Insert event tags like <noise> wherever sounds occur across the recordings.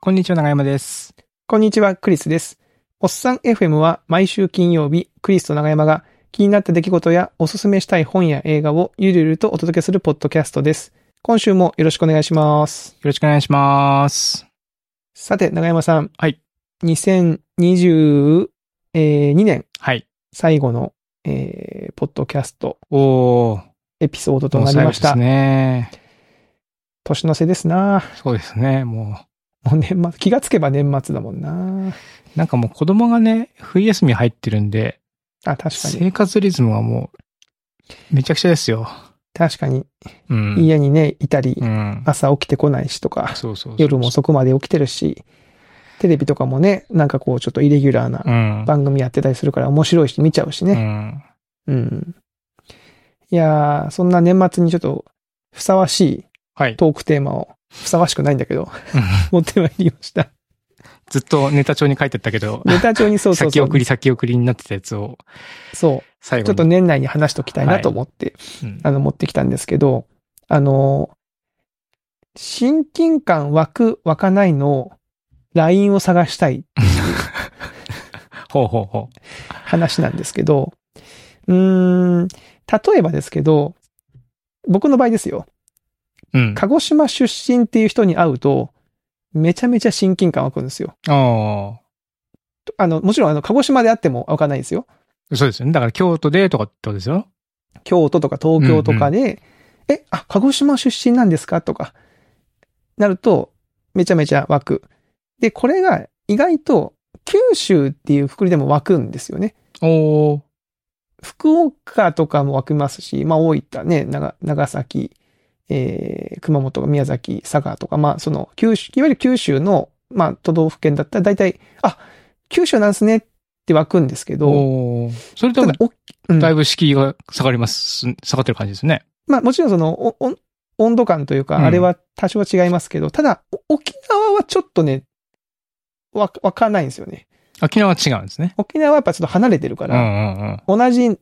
こんにちは、長山です。こんにちは、クリスです。おっさん FM は毎週金曜日、クリスと長山が気になった出来事やおすすめしたい本や映画をゆるゆるとお届けするポッドキャストです。今週もよろしくお願いします。よろしくお願いします。さて、長山さん。はい。2022年はい。最後の、えー、ポッドキャストおー、エピソードとなりました。ですね。年の瀬ですなそうですね。ももう年末、気がつけば年末だもんなう、なんかもう子供がね、冬休み入ってるんで、あ、確かに。生活リズムがもう、めちゃくちゃですよ。確かに。うん。家にね、いたりう、ん。朝起きてこないしとか。そうそうそう夜も遅くまで起きてるし、テレビとかもね、なんかこうちょっとイレギュラーなうん。番組やってたりするから面白いし見ちゃうしうね。ん。うん。いやー、そんな年末にちょっとふさわしい。トークテーマを、ふさわしくないんだけど、うん持ってまいりました。ずっとネタ帳に書いてあったけど、ネタ帳にそうそうそう。先送り先送りになってたやつをそう。最後に。ちょっと年内に話しときたいなと思って、うんあの、持ってきたんですけど、あの、親近感湧く、湧かないの LINE を探したい <laughs> ほうほうほ話なんですけど、うーん、例えばですけど、僕の場合ですよ。う。うん。鹿児島出身っていう人に会うと、めちゃめちゃ親近感湧くんですよ。ああの、もちろんあの、鹿児島であっても湧かないですよ。あ。そうですよね。だから京都でとかってことですよ。京都とか東京とかで、え、あ、鹿児島出身なんですか？とか、なると、めちゃめちゃ湧く。で、これが意外と、九州っていうくくりでも湧くんですよね。おー。福岡とかも湧きますし、まあ大分ね、長長崎、えー、熊本、宮崎、佐賀とか、まあその九州、いわゆる九州の、まあ都道府県だったら大体、あ、九州なんですねって湧くんですけど。それともただ、おうんだいぶ敷居が下がります、下がってる感じですね。まあもちろんその、おお温度感というか、うんあれは多少は違いますけど、ただ、お沖縄はちょっとね、わ、わかんないんですよね。沖縄は違うんですね。沖縄はやっぱちょっと離れてるかうんうら、んうん。同じ、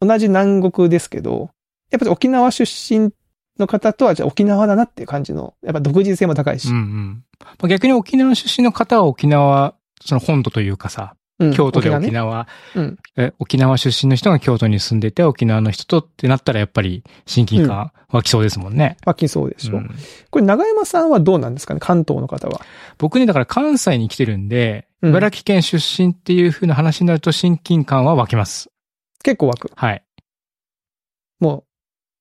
同じ南国ですけど、やっぱり沖縄出身の方とはじゃあ沖縄だなっていう感じの、やっぱ独自性も高いしうんう、ん。まあ逆に沖縄出身の方は沖縄、その本土というかさ、うん京都で沖ね縄、うんえ沖縄出身の人が京都に住んでて、沖縄の人とってなったらやっぱり親近感湧きそうですもんね。湧きそうでしょ。うんこれ長山さんはどうなんですかね関東の方は？僕ね、だから関西に来てるんで、うん茨城県出身っていう風な話になると親近感は湧きます。結構湧く。はい。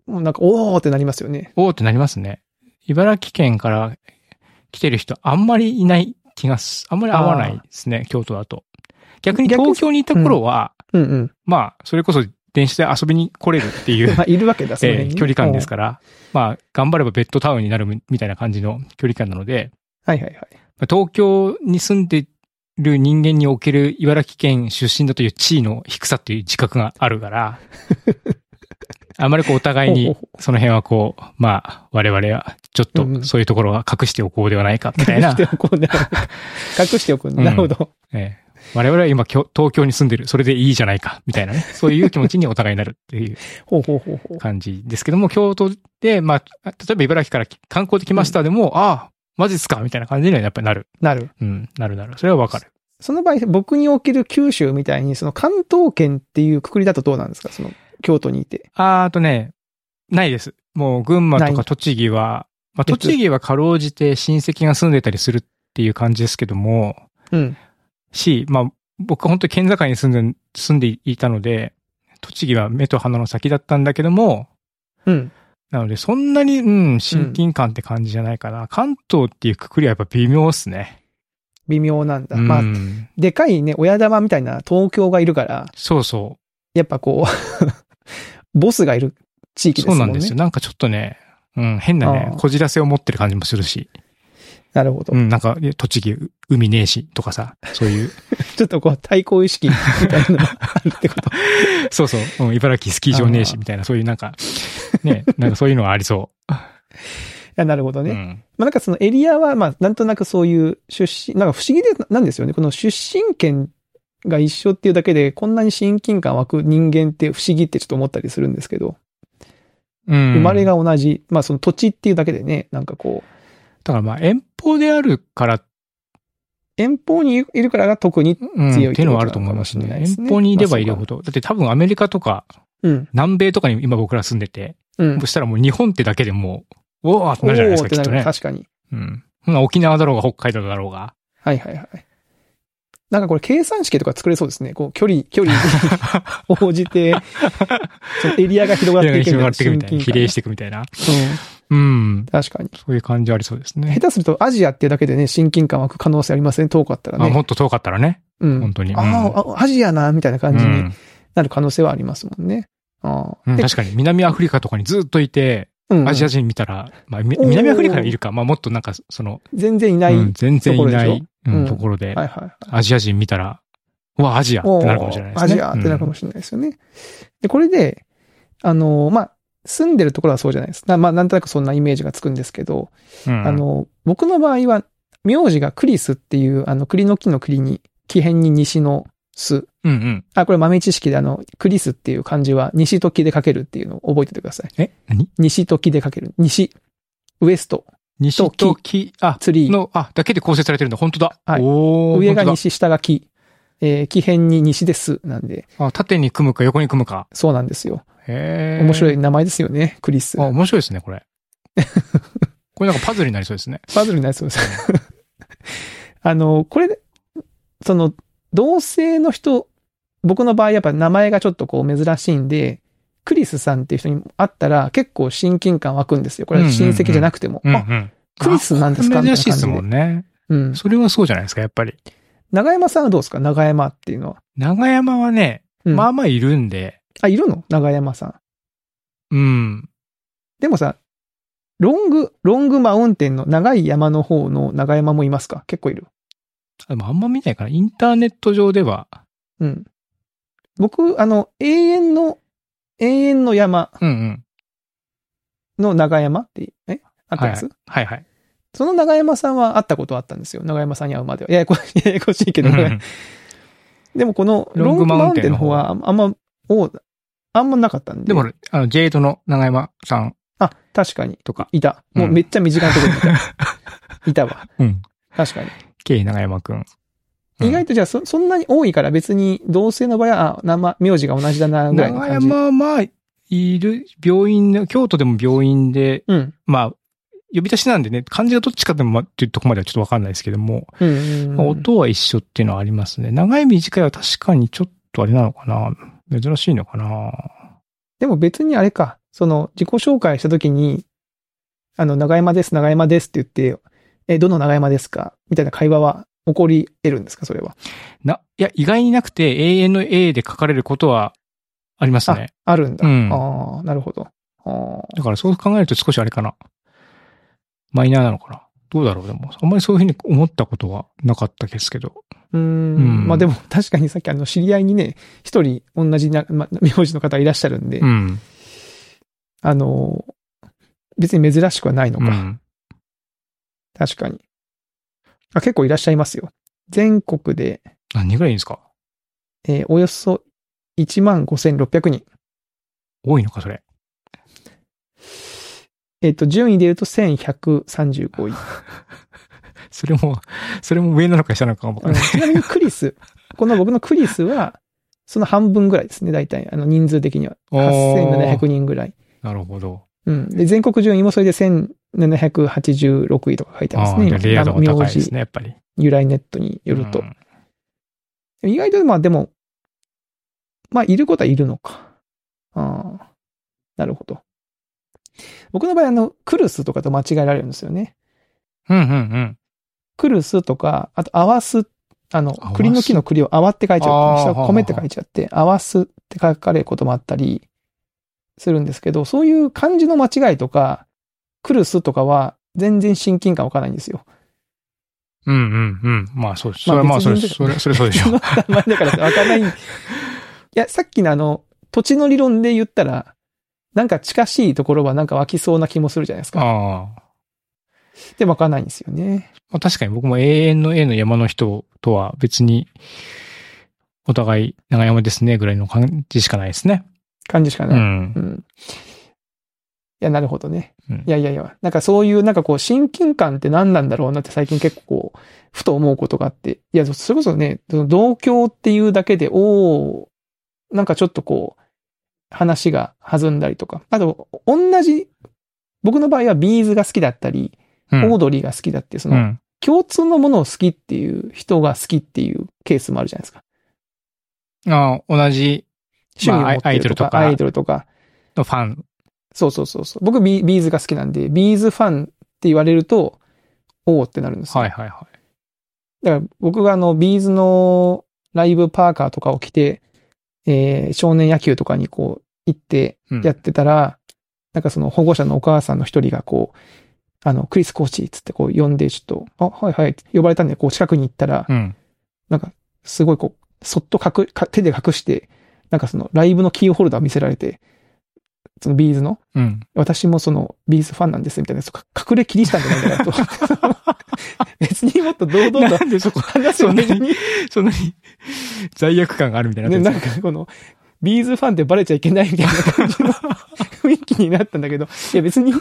なんか、おーってなりますよね。おーってなりますね。茨城県から来てる人あんまりいない気がす、あんまり合わないですね、京都だと。逆に東京にいた頃は、うんうん。まあ、それこそ電車で遊びに来れるっていう、<laughs> まあ、いるわけだ、えー距離感ですから、まあ、頑張ればベッドタウンになるみたいな感じの距離感なので、はいはいはい。まあ東京に住んでる人間における茨城県出身だという地位の低さっていう自覚があるから、<laughs> あまりこうお互いにその辺はこう、まあ、我々はちょっうんうんとそういうところは隠しておこうではないかみたいな隠し、ておこう。なるほど隠しておくんだ。<laughs> うんなるほど。えー我々は今東京に住んでる、それでいいじゃないか、みたいなね、<laughs> そういう気持ちにお互いになるっていう。感じですけども、京都で、まあ、例えば茨城から観光できましたでも、ああ、マジっすかみたいな感じにはやっぱりなる。なる。うん、なるなる。それはわかる。その場合、僕における九州みたいに、その関東圏っていうくくりだとどうなんですか？その、京都にいて。あーあとね、ないです。もう群馬とか栃木は、まあ、別栃木はかろうじて親戚が住んでたりするっていう感じですけども、うん。し、まあ、僕は本当に県境に住んで、住んでいたので、栃木は目と鼻の先だったんだけども、うん。なので、そんなに、うん、親近感って感じじゃないかな。関東っていうくくりはやっぱ微妙っすね。微妙なんだ。うん、まあ、でかいね、親玉みたいな東京がいるから、そうそやっぱこう、ボスがいる地域う。ですもね。そうんなんですよ。なんかちょっとね、うん、変なねこじらせを持ってる感じもするし。なるほど。うん、なんか、栃木、海ねえし、とかさ、そういう。<laughs> ちょっとこう、対抗意識みたいなのがあるってこと。<laughs> そうそう、うん、茨城スキー場ねえし、みたいな、そういうなんか、ね、なんかそういうのがありそいや、<laughs> なるほどう。ね。うん。まあなんかそのエリアは、まあなんとなくそういう出身、なんか不思議でなんですよね。この出身県が一緒っていうだけで、こんなに親近感湧く人間って不思議ってちょっと思ったりするんですけど、うん。生まれが同じ、まあその土地っていうだけでね、なんかこだからまあ遠方であるからっ遠方にいるからが特に、うん、強いっていうのはあると思いますね。遠方にいればいるほど。だって多分アメリカとか、うん。南米とかに今僕ら住んでて、うんそ。したらもう日本ってだけでもう、おーってなるじゃないですか、きっとね。確かに。うん。沖縄だろうが北海道だろうが。はいはいはい。なんかこれ計算式とか作れそうですね。こう、距離、距離に <laughs> 応じて、エリアが広がっていく広がっていくみたいな。比例してて。いくみたいな。うん。うん。確かに。そういう感じありそうですね下。手するとアジアっていうだけでね、親近感湧く可能性ありますね。遠かったらあ、もね。っと遠かったらね。うん。本当に。うんああ、アジアな、みたいな感じにうんなる可能性はありますもんね。ああ。うんで確かに南アフリカとかにずっといて、うんアジア人見たら、まあ、南アフリカにいるか、まあもっとなんか、その、全然いない。うん全然いないところでしょ？うんうんところで、はいはいはい。アジア人見たら、うわ、アジアってなるかもしれないですね。アジアってなるかもしれないですよね。で、これで、あの、まあ、住んでるところはそうじゃないです。なまあ、なんとなくそんなイメージがつくんですけど、うんあ、の、僕の場合は、名字がクリスっていう、あの、栗の木の栗に、木辺に西の巣。うんうん。あ、これ豆知識であの、クリスっていう漢字は西と木で書けるっていうのを覚えててください。え？何？西と木で書ける。西、ウエスト、西と木、あ、ツリー。の、あ、だけで構成されてるんだ。本当だ。はいお上が西、下が木。えー、木辺に西です。なんで、あ、縦に組むか横に組むか。そうなんですよ。へー面白い。名前ですよね、クリス。あ、面白いですね、これ。<laughs> これなんかパズルになりそうですね。パズルになりそうです。<laughs> あの、これ、その、同性の人、僕の場合やっぱ名前がちょっとこう珍しいんで、クリスさんっていう人に会ったら結構親近感湧くんですよ。これは親戚じゃなくても。あ、うんうん。クリスなんですか？あ珍しいですもんね。うん。それはそうじゃないですか、やっぱり。長山さんはどうですか？長山っていうのは。長山はね、うんまあまあいるんで、あ、いるの？長山さん。うん。でもさ、ロング、ロングマウンテンの長い山の方の長山もいますか？結構いる。でもあんま見ないから、インターネット上では、うん。僕、あの、永遠の、永遠の山うんうん。の長山って、え？あったやつ、はいはい。その長山さんは会ったことはあったんですよ。長山さんに会うまでは。ややこ <laughs> ややこしいけど、うんでもこのロロングマウンテンの方方はあんま、おあんまなかったんで。でも、あの、ジェイドの長山さんあ、確かに。とか、いた。もうめっちゃ身近なところにいた。<laughs> いたわ。うん。確かに。K 長山くん。うん意外とじゃあそ、そんなに多いから別に同性の場合は、あ、名前、名字が同じだな、ぐらいの長感じ。山はまあ、いる、病院の、京都でも病院で、うん。まあ、呼び出しなんでね、漢字がどっちかでも、ま、っていうとこまではちょっとわかんないですけども、うんうんうん。まあ音は一緒っていうのはありますね。長い短いは確かにちょっとあれなのかな珍しいのかなでも別にあれか、その自己紹介したときに、あの、長山です、長山ですって言って、え、どの長山ですか？みたいな会話は起こり得るんですか？それは。な、いや、意外になくて、永遠の A で書かれることはありますね。あるんだ。うんああ、なるほど。あだからそう考えると少しあれかな。マイナーなのかな。どうだろう？でも、あんまりそういうふうに思ったことはなかったですけど。ーうーんうんまあでも確かにさっきあの知り合いにね、一人同じな、ま、名字の方いらっしゃるんで、うん。あの、別に珍しくはないのか。うん。確かに。あ、結構いらっしゃいますよ。全国で、何人ぐらいいるんですか？えーおよそ15,600人。多いのか、それ。えっ、と、順位で言うと1135位。<laughs> それも、それも上なのか下なのかもわかんない。うんちなみにクリス、この僕のクリスは、その半分ぐらいですね、大体。あの、人数的には。8700人ぐらい。なるほど。うん。で、全国順位もそれで1786位とか書いてますね。レア度が高いですね、やっぱり。由来ネットによるとう。ん意外と、まあでも、まあ、いることはいるのか。ああ、なるほど。僕の場合、あの、クルスとかと間違えられるんですよね。うんうんうん。クルスとか、あと、合わす、あの栗の木の栗を合わって書いちゃう。あー下米って書いちゃって、合わすって書かれることもあったりするんですけど、そういう漢字の間違いとか、クルスとかは全然親近感わかないんですよ。うんうんうん。まあそうです。それはまあそうです。それ、それそうでしょ。名前だからわかんない。<laughs> いや、さっきのあの、土地の理論で言ったら、なんか近しいところはなんか湧きそうな気もするじゃないですか。ああ。で、わかんないんですよね。まあ確かに僕も永遠の A の山の人とは別に、お互い長山ですねぐらいの感じしかないですね。感じしかない。うんう。ん。や、なるほどね。うんいやいやいや、なんかそういう、なんかこう、親近感って何なんだろうなって最近結構こう、ふと思うことがあって。いや、それこそね、その同郷っていうだけで、おー、なんかちょっとこう、話が弾んだりとか。あと、同じ、僕の場合はビーズが好きだったり、うんオードリーが好きだってそうの、ん。共通のものを好きっていう人が好きっていうケースもあるじゃないですか。あ同じ趣味を持ってまあアイるとか、ドルとかアイドルとか。のファン。そうそうそうそう。僕ビ、 B'z が好きなんで、 B'z ファンって言われると、おーってなるんですよ。はいはいはい。だから僕があの、 B'z のライブパーカーとかを着て、えー少年野球とかにこう、行ってうんやってたら、なんかその保護者のお母さんの一人がこう、あの、クリスコーチっつってこう呼んで、ちょっと、あ、はいはいって呼ばれたんで、こう近くに行ったら、うん。なんか、すごいこう、そっと隠か手で隠して、なんかそのライブのキーホルダー見せられて、そのビーズの、うん。私もそのビーズファンなんですみたいな、隠れキリシタンじゃないんだなと。<laughs> 別にもっと堂々となんでそこ、話すよねそんなに、そんなに罪悪感があるみたいになね、なんかこの、ビーズファンってバレちゃいけないみたいな感じの雰囲気になったんだけど、いや別にも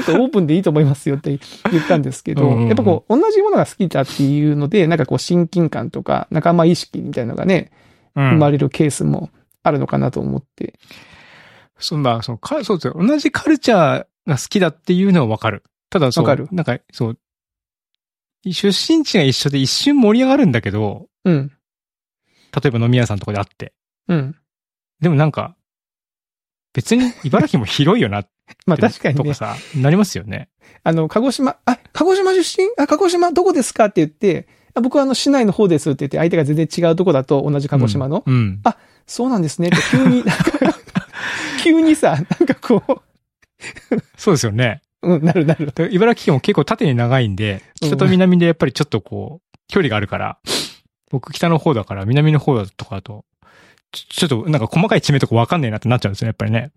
っとオープンでいいと思いますよって言ったんですけど、うんうんうんやっぱこう、同じものが好きだっていうので、なんかこう親近感とか仲間意識みたいなのがね、うん生まれるケースもあるのかなと思って。そんな、そう、か、そうですよ。同じカルチャーが好きだっていうのはわかる。ただそう、わかるなんか、そう、出身地が一緒で一瞬盛り上がるんだけど、うん。例えば飲み屋さんとかで会って。うん。でもなんか、別に茨城も広いよな <laughs> まあ確かにね、とかさ、なりますよね。あの、鹿児島、あ、鹿児島出身？あ、鹿児島どこですか？って言って、あ僕はあの市内の方ですって言って、相手が全然違うとこだと同じ鹿児島の。うん。そうなんですねって急に、なんか急にさ、なんかこそうですよね。う、うん、なるなる。で茨城県も結構縦に長いんで、北と南でやっぱりちょっとこう、距離があるから、僕北の方だから南の方だとかと、ちょっとなんか細かい地名とかわかんないなってなっちゃうんですよね、やっぱりね。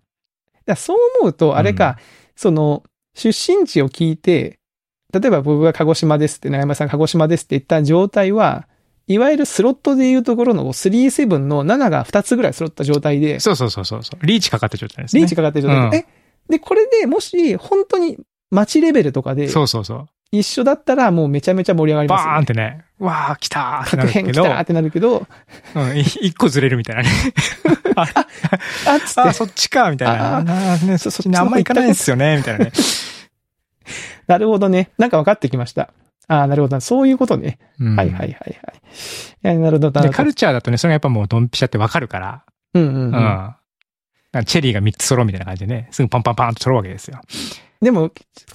そう思うと、あれか、その、出身地を聞いて、例えば僕が鹿児島ですって、長山さん鹿児島ですって言った状態は、いわゆるスロットでいうところの37の7が2つぐらい揃った状態で、そうそうそうそうそう。リーチかかった状態ですね。リーチかかってる状態で、うんえ、で、これでもし、本当に街レベルとかで、そうそうそう。一緒だったらもうめちゃめちゃ盛り上がりますよ、バーンってね、わー来たーってな各るけど、編来たってなるけど、うん、い一個ずれるみたいな <laughs> ね。あっつってあ、、そっちか、みたいな。ああーね、そっちね、そっちの方あんま行かないんですよね、みたいなね。<laughs> なるほどね。なんか分かってきました。ああ、なるほど。そういうことね。うんはいはいはいはい。いや、なるほど。で、カルチャーだとね、それがやっぱもうドンピシャってわかるから、うん。うんうんうん。チェリーが3つ揃うみたいな感じでね、すぐパンパンパンと揃うわけですよ。でも、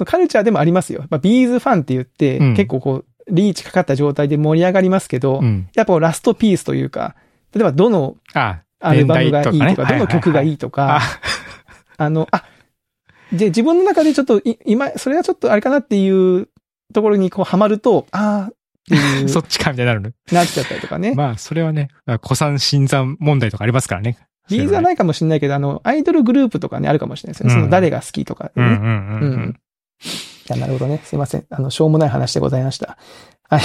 カルチャーでもありますよ。まあ、ビーズファンって言って、うん結構こう、リーチかかった状態で盛り上がりますけど、うん。やっぱラストピースというか、例えばどのあ、アルバムがいいとか、とかねどの曲がいいとか、あ、あの、あ、で、自分の中でちょっと、い今、それはちょっとあれかなっていうところにこう、ハマると、ああ、<laughs> そっちか、みたいになるの？なっちゃったりとかね。まあ、それはね、古参新参問題とかありますからね。ビーズはないかもしれないけど、あの、アイドルグループとかね、あるかもしれないですね。その誰が好きとか、ねうんうんうんううんん。いや、なるほどね。すいません。あの、しょうもない話でございました。はい。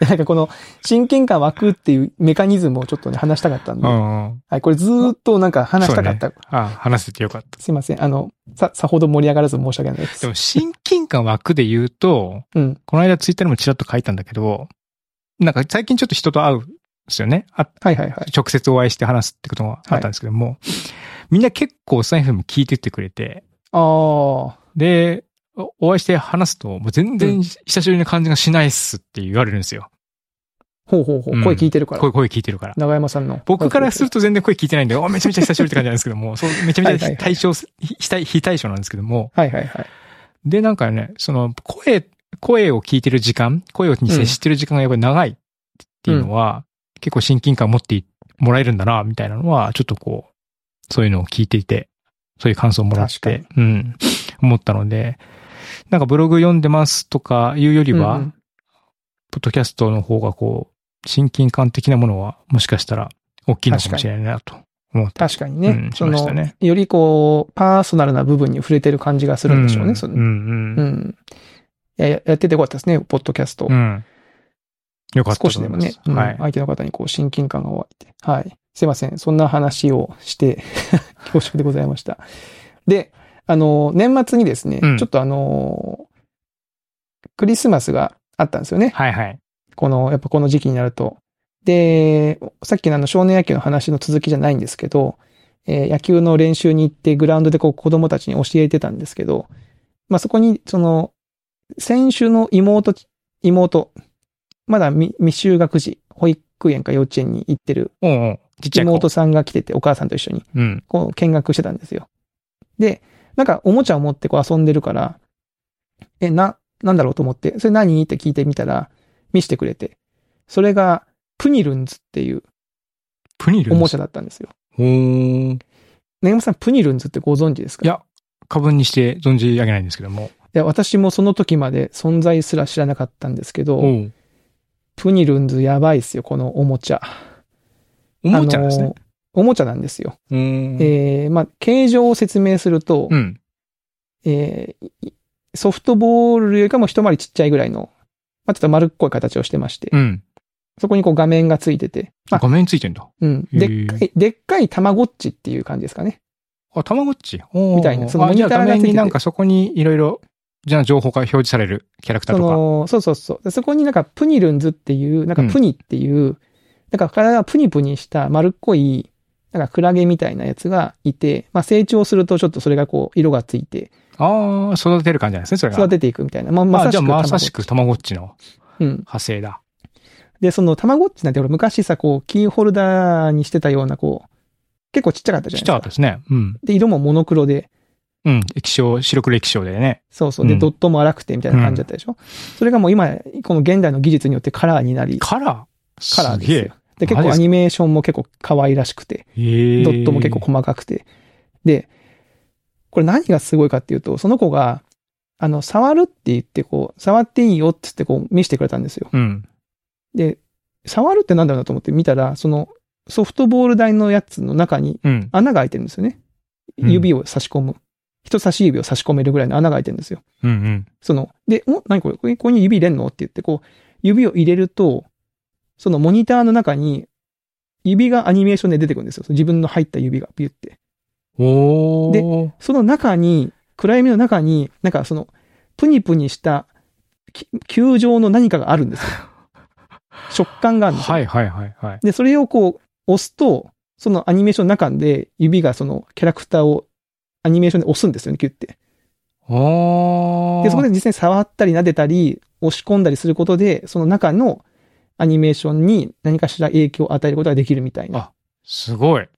<laughs> なんかこの、親近感湧くっていうメカニズムをちょっとね、話したかったんで。うんはうん。い。これずーっとなんか話したかった。あ話せてよかった。すいません。あの、さ、さほど盛り上がらず申し訳ないです。でも、親近感湧くで言うと、うん。この間ツイッターにもちらっと書いたんだけど、なんか最近ちょっと人と会うんですよね。あはいはいはい。直接お会いして話すってことがあったんですけども、みんな結構スタイフも聞いてってくれて、ああ。で、おお会いして話すと、もう全う然ん久しぶりな感じがしないっすって言われるんですよ。ほうほうほう。うん声聞いてるから。声、声聞いてるから。長山さんの。僕からすると全然声聞いてないんで、おめちゃめちゃ久しぶりって感じなんですけども、そう、めちゃめちゃはいはいはい対象、非対非対象なんですけども、はいはいはい。で、なんかね、その、声、声を聞いてる時間、声に接してる時間がやっぱり長いっていうのは、結構親近感を持ってもらえるんだな、みたいなのは、ちょっとこう、そういうのを聞いていて、そういう感想をもらっ確て、うん、思ったので、なんかブログ読んでますとかいうよりは、うんうんポッドキャストの方がこう、親近感的なものは、もしかしたら大きいのかもしれないなと思って。確かにね。うんしその、ましたねよりこう、パーソナルな部分に触れてる感じがするんでしょうね。うん、うん、ううん。ん。いやややっててよかったですね、ポッドキャスト。うん。よかった少しでも。ね、うんはい。相手の方にこう親近感が湧いて。はい。すいません。そんな話をして、<laughs> 恐縮でございました。で、あの、年末にですね、うんちょっとあの、クリスマスがあったんですよね。はいはい。この、やっぱこの時期になると。で、さっきのあの少年野球の話の続きじゃないんですけど、えー野球の練習に行ってグラウンドでこう子供たちに教えてたんですけど、まあそこにその、選手の妹、妹、まだ未未就学児、保育園か幼稚園に行ってる。妹さんが来てて、お母さんと一緒に、うん。こう見学してたんですよ。で、なんかおもちゃを持ってこう遊んでるから、え、な、なんだろうと思って、それ何？って聞いてみたら、見せてくれて、それが、プニルンズっていうプニルンズ？おもちゃだったんですよ。おーね山さん、プニルンズってご存知ですか？いや、過分にして存じ上げないんですけども。いや、私もその時まで存在すら知らなかったんですけど、プニルンズやばいっすよ、このおもちゃ。おもちゃですね。おもちゃなんですよ。えー、まあ、形状を説明すると、うん。えーいソフトボールよりかも一回りちっちゃいぐらいの、まあ、ちょっと丸っこい形をしてまして、うん。そこにこう画面がついてて、まあ、画面ついてんだ。うん、でっかい、でっかいたまごっちっていう感じですかね。あ、たまごっち？みたいなそのモニターがついてて面になんかそこにいろいろ、じゃあ情報が表示されるキャラクターとか。その、そうそうそう。でそこになんかプニルンズっていう、なんかプニっていう、なんか体がプニプニした丸っこい、なんかクラゲみたいなやつがいて、まあ成長するとちょっとそれがこう色がついてああ、育てる感じなんですね、それが。育てていくみたいな。まあまさしくまさしくたまごっちのうん。派生だ。で、そのたまごっちなんて俺昔さ、こうキーホルダーにしてたようなこう、結構ちっちゃかったじゃちないですか。っちゃかったですね。うん。で、色もモノクロで、うん。液晶、白黒液晶でね。そうそう。で、うんドットも荒くてみたいな感じだったでしょ、それがもう今、この現代の技術によってカラーになり、カラー？カラーですよ。で、結構アニメーションも結構可愛らしくて。ドットも結構細かくて。で、これ何がすごいかっていうと、その子が、あの、触るって言って、こう、触っていいよって言って、こう、見せてくれたんですよ。うん。で、触るってなんだろうなと思って見たら、その、ソフトボール台のやつの中にうん。穴が開いてるんですよね。うん指を差し込む。人差し指を差し込めるぐらいの穴が開いてるんですよ。うんうん。こその、で、お、何これ？ここにここに指入れんの？って言って、こう、指を入れると、そのモニターの中に、指がアニメーションで出てくるんですよ。自分の入った指がビュって。おー。その中に、暗闇の中に、なんかその、プニプニした、き球状の何かがあるんですよ。<laughs> 食感があるんですよ。はいはいはいはい。で、それをこう、押すと、そのアニメーションの中で指がそのキャラクターをアニメーションで押すんですよね、キュって。で、そこで実際に触ったり撫でたり、押し込んだりすることで、その中のアニメーションに何かしら影響を与えることができるみたいな。あすごい。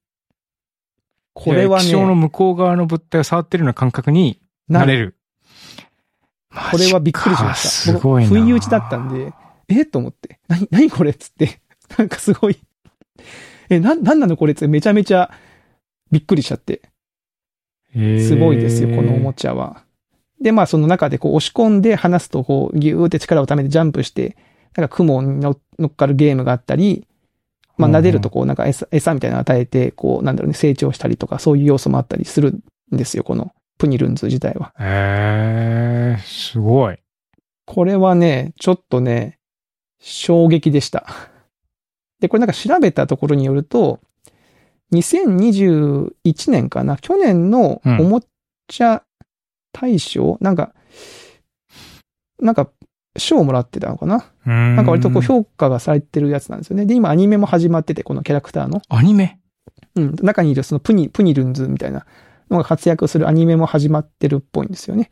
これは液晶のね、向こう側の物体を触ってるような感覚になれる。これはびっくりしました。すごい不意打ちだったんで、え？と思って。なに、なにこれっつって。<laughs> なんかすごい。え、な、なんなのこれっつってめちゃめちゃびっくりしちゃって。すごいですよ、このおもちちゃは。で、まあその中でこう押し込んで離すとこうギューって力をためてジャンプして、なんか雲に乗乗っかるゲームがあったり、まあ撫でるとこうなんか餌餌みたいなの与えて、こうなんだろうね、成長したりとかそういう要素もあったりするんですよ、このプニルンズ自体は。へえー、すごい。これはね、ちょっとね、衝撃でした。で、これなんか調べたところによると、2021年かな去年のおもちゃ大賞、なんか、なんか、賞をもらってたのかな？ななんか割とこう評価がされてるやつなんですよね。で、今アニメも始まってて、このキャラクターの。アニメ？うん。中にいるそのプニ、プニルンズみたいなのが活躍するアニメも始まってるっぽいんですよね。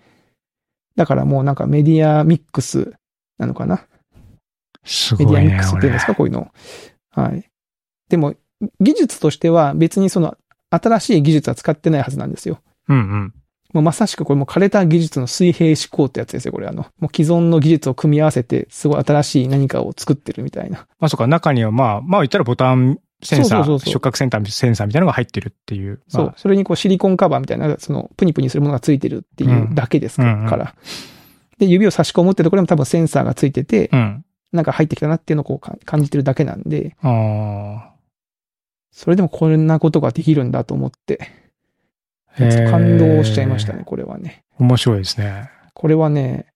だからもうなんかメディアミックスなのかな？すごいね。メディアミックスっていうんですか、こういうの。はい。でも、技術としては別にその新しい技術は使ってないはずなんですよ。俺うんうん。もうまさしくこれも枯れた技術の水平思考ってやつですよ、これあの。もう既存の技術を組み合わせて、すごい新しい何かを作ってるみたいな。まあそうか、中にはまあ、まあ言ったらボタンセンサー、そうそうそう触覚センター、センサーみたいなのが入ってるっていう。そう。まあそれにこうシリコンカバーみたいな、そのプニプニするものがついてるっていうだけですから。うんうんで、指を差し込むってところにも多分センサーがついてて、うん。なんか入ってきたなっていうのをこうか感じてるだけなんで、あそれでもこんなことができるんだと思って、感動しちゃいましたね、。これはね。面白いですね。これはね、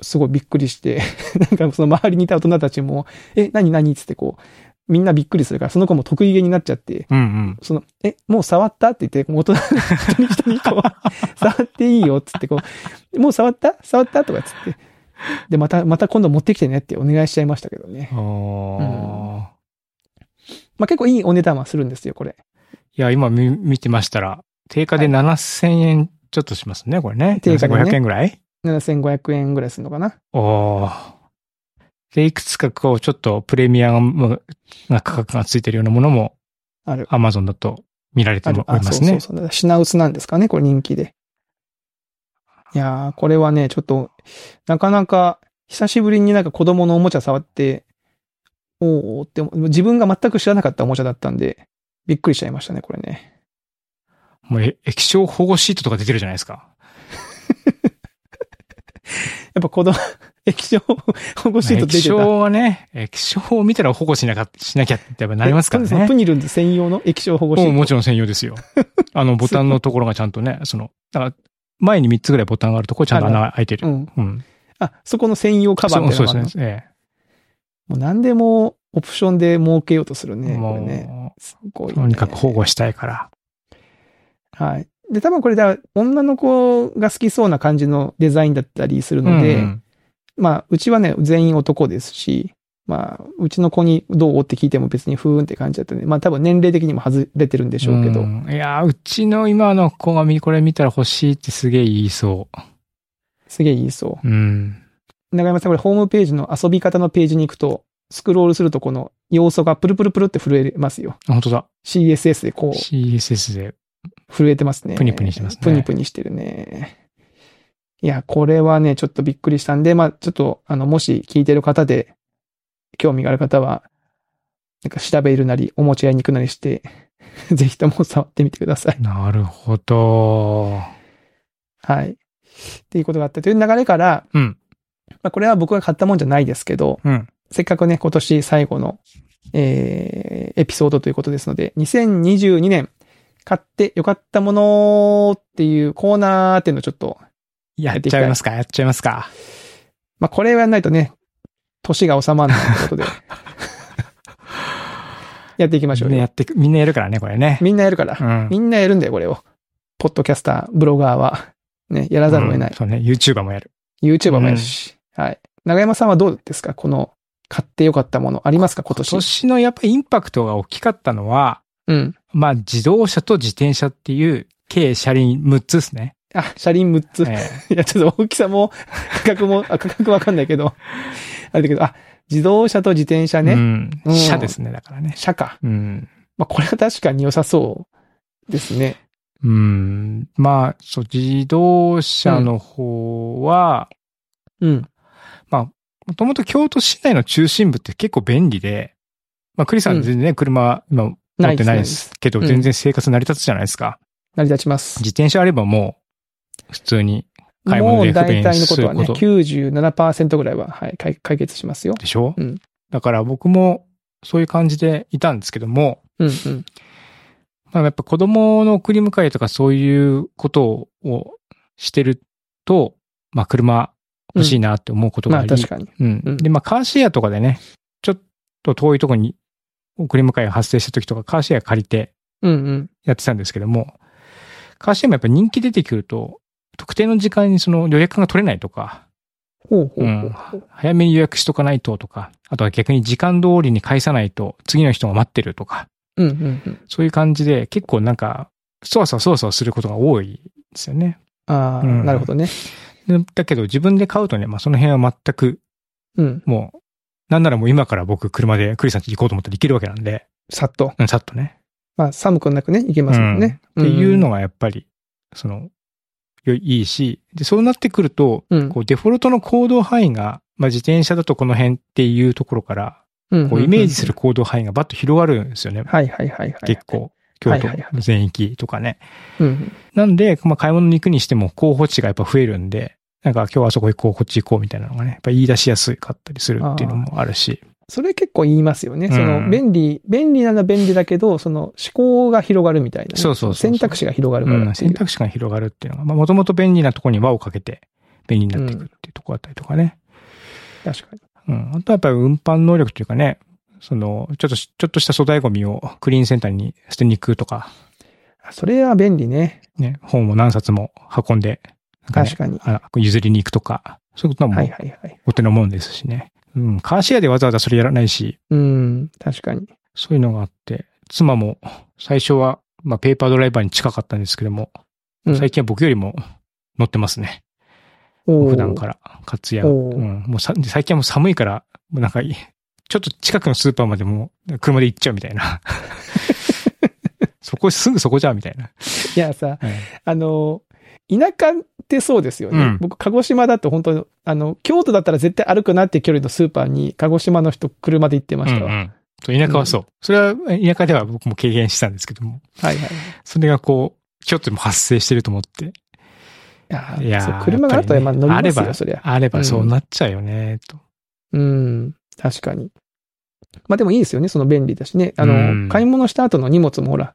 すごいびっくりして、<laughs> なんかその周りにいた大人たちも、え、何何？っつってこう、みんなびっくりするから、その子も得意げになっちゃって、うんうん。その、え、もう触った？って言って、大人、一人一人こう、<laughs> 触っていいよっつってこう、もう触った？触った？とかっつって。で、また、また今度持ってきてねってお願いしちゃいましたけどね。ああ。まあ結構いいお値段はするんですよ、これ。いや、今見見てましたら、定価で7000円ちょっとしますね、これね。定価でね7500円ぐらい？7500円ぐらいするのかな。おーで、いくつかこう、ちょっとプレミアムな価格がついてるようなものも、ある。アマゾンだと見られておりますね。そうそうそう。品薄なんですかね、これ人気で。いやー、これはね、ちょっと、なかなか、久しぶりになんか子供のおもちゃ触って、おーって、自分が全く知らなかったおもちゃだったんで、びっくりしちゃいましたね、これね。もうえ液晶保護シートとか出てるじゃないですか。<laughs> やっぱ子供、液晶保護シート出てた。液晶はね、液晶を見たら保護しなかしなきゃってやっぱなりますからねプ。ニル専用の液晶保護シート。もうもちろん専用ですよ。<laughs> あのボタンのところがちゃんとね、その、だから前に3つぐらいボタンがあるところちゃんと穴が開いてる。うん。うん。あ、そこの専用カバーみたいそうなそうですね。もう何でもオプションで設けようとするええね。これね。もすごい、う、ね。とにかく保護したいから。はい。で、多分これだ、女の子が好きそうな感じのデザインだったりするので、うんまあ、うちはね、全員男ですし、まあ、うちの子にどうって聞いても別にふーんって感じだったんで、まあ多分年齢的にも外れてるんでしょうけど、んいやー、うちの今の子が見これ見たら欲しいってすげえ言いそ。すげえ言いそううん。う。長山さん、これホームページの遊び方のページに行くと、スクロールするとこの要素がプルプルプルって震えますよ。あ本当だ。CSS でこう CSS で。震えてますね。プニプニしてますねプニプニしてるね。いや、これはね、ちょっとびっくりしたんで、まあ、ちょっと、あの、もし聞いてる方で、興味がある方は、なんか調べるなり、お持ち合いに行くなりして、<laughs> ぜひとも触ってみてください。なるほど。はい。っていうことがあったという流れから、うん。まあ、これは僕が買ったもんじゃないですけど、うん。せっかくね、今年最後の、えー、エピソードということですので、2022年、買ってよかったものっていうコーナーっていうのをちょっとやっちゃいますかやっちゃいますか。まあ、これをやんないとね、年が収まらないということで。<laughs> やっていきましょうよ。みんなやってく、みんなやるからね、これね。みんなやるから。うん。みんなやるんだよ、これを。ポッドキャスター、ブロガーは。ね、やらざるを得ないうん。そうね、YouTuber もやる。YouTuber もやるし。はい。長山さんはどうですか？この、買ってよかったもの。ありますか？今今年。年のやっぱりインパクトが大きかったのは、うん。まあ自動車と自転車っていう計車輪6つですね。あ、車輪6つ。え <laughs> いや、ちょっと大きさも、<laughs> 価格も、あ価格わかんないけど。あれだけど、あ、自動車と自転車ね。えうんうん。車ですね、だからね。車か。うん。まあ、これは確かに良さそうですね。うん。まあ、そう、自動車の方は、うん。もともと京都市内の中心部って結構便利で、まあ、クリさん全然ね、車、今持ってないですけど、うん全然生活成り立つじゃないですか。成り立ちます。自転車あればもう、普通に買い物もう大で不便体のことはね、すること97%ぐらいは、はい、解解決しますよ。でしょ？うんだから僕もそういう感じでいたんですけども、うんうん。まあ、やっぱ子供の送り迎えとかそういうことをしてると、まあ車欲しいなって思うことがあり、まあ確かに。うん。うんで、まあ、カーシェアとかでね、ちょっと遠いとこに送り迎えが発生した時とか、カーシェア借りてうんうん。やってたんですけども、カーシェアもやっぱ人気出てくると、特定の時間にその予約が取れないとか、ほうほうほううんほう。早めに予約しとかないととか、あとは逆に時間通りに返さないと次の人が待ってるとか、うんうんうん。そういう感じで結構なんか、そわそわそわそわすることが多いですよね。ああ、うんなるほどね。でだけど自分で買うとね、まあその辺は全くうん。もう、なんならもう今から僕車でクリさんち行こうと思ったら行けるわけなんで、さっと。うんさっとね。まあ寒くなくね、いけますもんね。っていうのが、がやっぱり、その、よいいし、で、そうなってくると、うん。こうデフォルトの行動範囲が、まあ自転車だとこの辺っていうところから、うんこうイメージする。行動範囲がバッと広がるんですよね。はいはいはいはい。結。構。京都はいはいはい全域とかね。うんうん。なんで、まあ買い物に行くにしても候補地がやっぱ増えるんで、なんか今日あそこ行こう、こっち行こうみたいなのがね、やっぱ言い出しやすかったりするっていうのもあるし。それ結構言いますよね。その、うん便利、便利なのは便利だけど、その思考が広がるみたいなね、そうそう選択肢が広がるからう。うん、選択肢が広がるっていうのが、まあもともと便利なところに輪をかけて便利になってくるっていうところだったりとかね。確かに。うん。あとはやっぱり運搬能力というかね、その、ちょっとし、ちょっとした粗大ゴミをクリーンセンターに捨てに行くとか、あそれは便利ね。ね、本を何冊も運んで、確かに。あ譲りに行くとか、そういうことはもはいうはいはい。お手のもんですしね。うん、カーシェアでわざわざそれやらないし、うん、確かに。そういうのがあって、妻も最初は、まあ、ペーパードライバーに近かったんですけども、うん最近は僕よりも乗ってますね。普段から活躍。うん、もうさ最近はもう寒いから、もうなんかい、ちょっと近くのスーパーまでもう車で行っちゃうみたいな。<laughs> そこ、すぐそこじゃんみたいな。いやさ、はいあの、田舎ってそうですよね。うん僕、鹿児島だと本当に、あの、京都だったら絶対歩くなって距離のスーパーに、鹿児島の人車で行ってましたわ。うんうんそう田舎はそう。それは田舎では僕も経験したんですけども、はいはい。いそれがこう、ちょっとでも発生してると思って。やいやーそう車があったら乗りますよ、あればそりゃ。あればそうなっちゃうよね、と。うん、確かに。まあでもいいですよね、その便利だしね。あの、うん買い物した後の荷物もほら、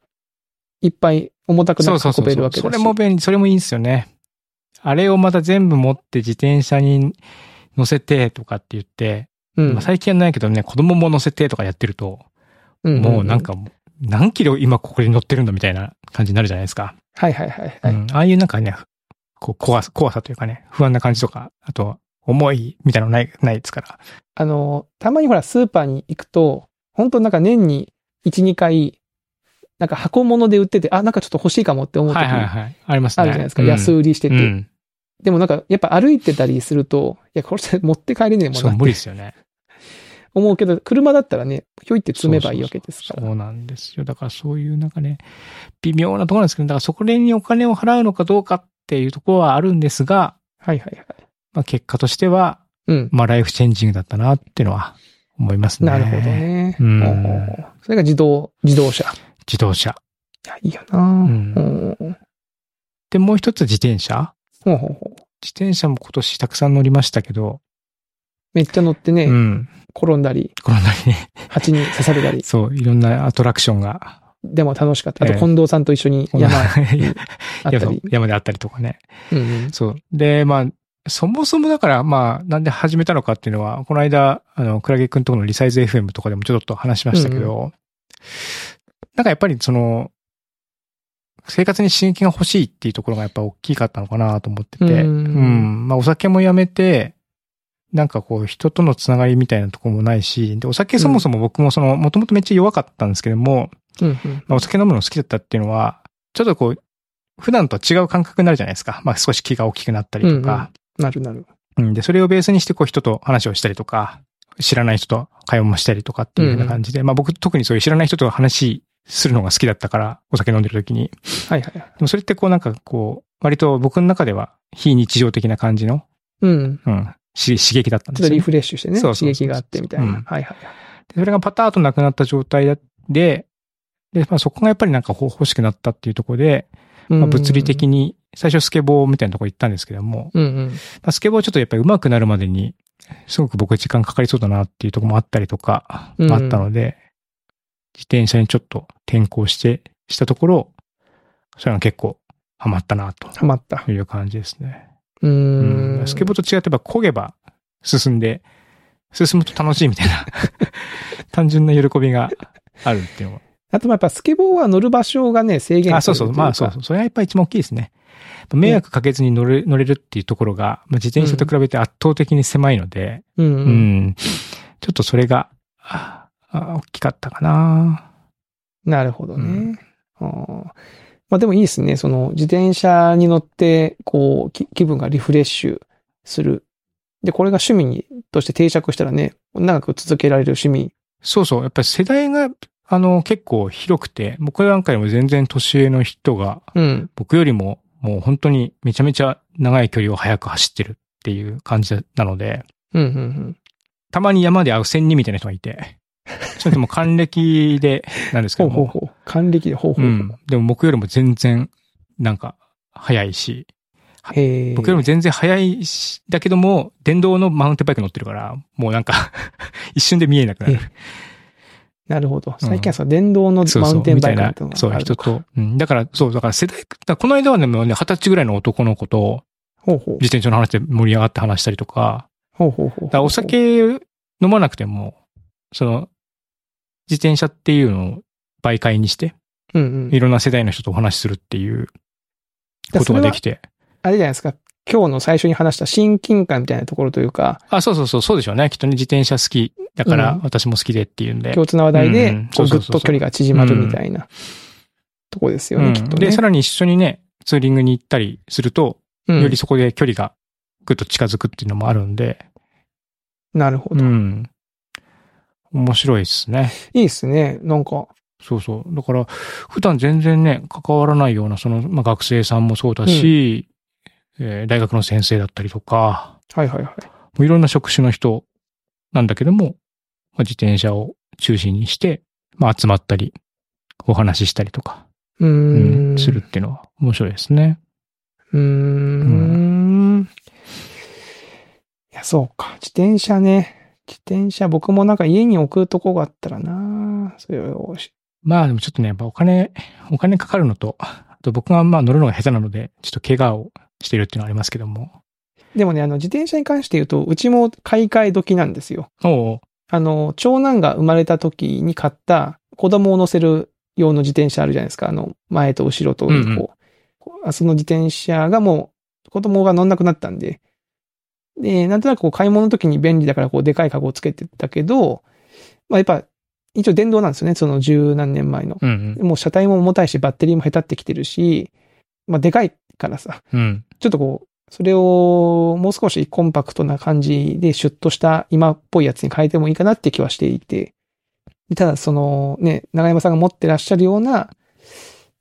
いっぱい重たくなく運そうそうそうそう。べるわけだし。それも便利、それもいいんですよね。あれをまた全部持って自転車に乗せてとかって言って、うん、まあ最近はないけどね、子供も乗せてとかやってると、うんもうなん、か何キロ今ここに乗ってるんだみたいな感じになるじゃないですか。はいはいはいはい。うん、ああいうなんかね、こう怖さ、怖さというかね、不安な感じとか、あと、重いみたいなのない、ないですから。あの、たまにほら、スーパーに行くと、本当なんか年に1、2回、なんか箱物で売ってて、あ、なんかちょっと欲しいかもって思う時はいはいあはい。ありますね。るじゃないですか。うん安売りしてて。うん。でもなんか、やっぱ歩いてたりすると、いや、これ持って帰れねえもんそう、な無理ですよね。<laughs> 思うけど、車だったらね、ひょいって積めばいいわけですから。そうなんですよ。だからそういうなんかね、微妙なところなんですけど、だからそこにお金を払うのかどうかっていうところはあるんですが、はいはいはい。まあ結果としては、うん。まあライフチェンジングだったなっていうのは思いますね。なるほど。ね。うんそれが自動、自動車。自動車。いや、いいよな、んうん、で、もう一つ自転車ほうほうほう自転車も今年たくさん乗りましたけど、めっちゃ乗ってね、うん。転んだり、このなりね、蜂に刺されたり、<laughs> そう、いろんなアトラクションが、でも楽しかった。あと、ええ近藤さんと一緒に山 <laughs> いやあったり。山であったりとかね。うんうんそう。で、まあ、そもそもだから、まあ、なんで始めたのかっていうのは、この間、あの、クラゲくんとこのリサイズ FM とかでもちょっと話しましたけど、なんかやっぱりその、生活に刺激が欲しいっていうところがやっぱ大きかったのかなと思ってて、ううんん。まあ、お酒もやめて、なんかこう、人とのつながりみたいなところもないし、で、お酒そもそも僕もその、もともとめっちゃ弱かったんですけども、うんうんまあ、お酒飲むの好きだったっていうのは、ちょっとこう、普段とは違う感覚になるじゃないですか。まあ少し気が大きくなったりとか。なるなる。うんで、それをベースにしてこう人と話をしたりとか、知らない人と会話もしたりとかっていうような感じで、まあ僕特にそういう知らない人と話するのが好きだったから、お酒飲んでる時に。はいはいはい。でもそれってこうなんかこう、割と僕の中では非日常的な感じの、うん。うん、し刺激だったんですよ、ね。ちょっとリフレッシュしてね、そうそう刺激があってみたいな。うんはいはいはい。でそれがパターンとなくなった状態で、で、まあそこがやっぱりなんか欲しくなったっていうところで、まあ、物理的に。に、最初スケボーみたいなところ行ったんですけども、うんうん。まあ、スケボーちょっとやっぱり上手くなるまでに、すごく僕時間かかりそうだなっていうところもあったりとか、うんあったので、自転車にちょっと転向して、したところ、それが結構ハマったなとハマった。いう感じですね。ううん。スケボーと違ってやっぱ焦げば進んで、進むと楽しいみたいな、<laughs> 単純な喜びがあるっていうのは。あと、やっぱスケボーは乗る場所がね、制限あ、そうそう。まあそうそう。それがやっぱり一番大きいですね。迷惑かけずに乗れ乗れるっていうところが、まあ、自転車と比べて圧倒的に狭いので、う。うんううん。ん。ちょっとそれが、大きかったかな。なるほどうね。あーまあでもいいですね。その自転車に乗って、こう、き気分がリフレッシュする。で、これが趣味にとして定着したらね、長く続けられる趣味。そうそう。やっぱり世代が、あの、結構広くて、僕なんかよりも全然年上の人が、うん。僕よりももう本当にめちゃめちゃ長い距離を速く走ってるっていう感じなので、うん、うん、うん。たまに山で会う仙人みたいな人がいて、それでも還暦で、なんですけども、ほうほうほう。還暦でほうほうほう。うん。でも僕よりも全然、なんか、速いし。僕よりも全然速いし、だけども、電動のマウンテンバイク乗ってるから、もうなんか、<laughs> 一瞬で見えなくなる。なるほど。最近はさ、電動のマウンテンバイクみたいな、のそう、人と。うん。だから、そう、だから世代、この間はね、もうね、二十歳ぐらいの男の子と、ほうほう。自転車の話で盛り上がって話したりとか、ほうほうほう。お酒飲まなくても、その、自転車っていうのを媒介にして、うんうん。いろんな世代の人とお話しするっていうことができて。あれじゃないですか。今日の最初に話した親近感みたいなところというか、あ、そうそうそう、そうでしょうね。きっとね、自転車好きだからうん私も好きでっていうんで。共通な話題でこそうぐっと距離が縮まるみたいなところですよね、うんきっとね。で、さらに一緒にね、ツーリングに行ったりすると、うんよりそこで距離がぐっと近づくっていうのもあるんで、なるほど。うん。面白いですね。いいですね。なんか、そうそう。だから、普段全然ね、関わらないような、その、まあ、学生さんもそうだし、えー大学の先生だったりとか、はいはいはい。もういろんな職種の人なんだけども、まあ、自転車を中心にして、まあ、集まったり、お話ししたりとか、うーうんん。するっていうのは面白いですね。うーん。いや、そうか。自転車ね。自転車、僕もなんか家に置くとこがあったらなそれをし、まあでもちょっとね、やっぱお金、お金かかるのと、あと僕がまあ乗るのが下手なので、ちょっと怪我をしてるっていうのはありますけども。でもね、あの、自転車に関して言うと、うちも買い替え時なんですよ。あの、長男が生まれた時に買った子供を乗せる用の自転車あるじゃないですか。あの、前と後ろと、こう、うんうんあその自転車がもう、子供が乗んなくなったんで、で、なんとなくこう買い物の時に便利だからこうでかいカゴをつけてたけど、まあやっぱ、一応電動なんですよね。その十何年前の。うんもう車体も重たいし、バッテリーも下手ってきてるし、まあでかいからさ、うん。うん。ちょっとこう、それをもう少しコンパクトな感じでシュッとした今っぽいやつに変えてもいいかなって気はしていて。でただそのね、長山さんが持ってらっしゃるような、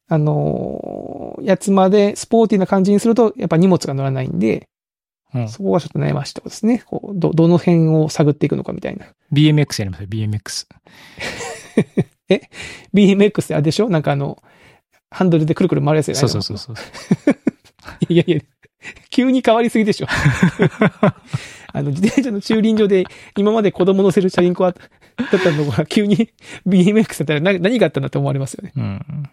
あのーやつまでスポーティーな感じにすると、やっぱ荷物が乗らないんで、うんそこがちょっと悩ましいところですね。こう、ど、どの辺を探っていくのかみたいな。BMX やりますよ、BMX。BMX ってあれでしょ？なんかあの、ハンドルでくるくる回るやつじゃないの？そうそうそうそう。<laughs> いやいや、急に変わりすぎでしょ。<laughs> あの、自転車の駐輪場で今まで子供乗せるチャリンコだったのが急に BMX だったら何何があったんだって思われますよね。うん。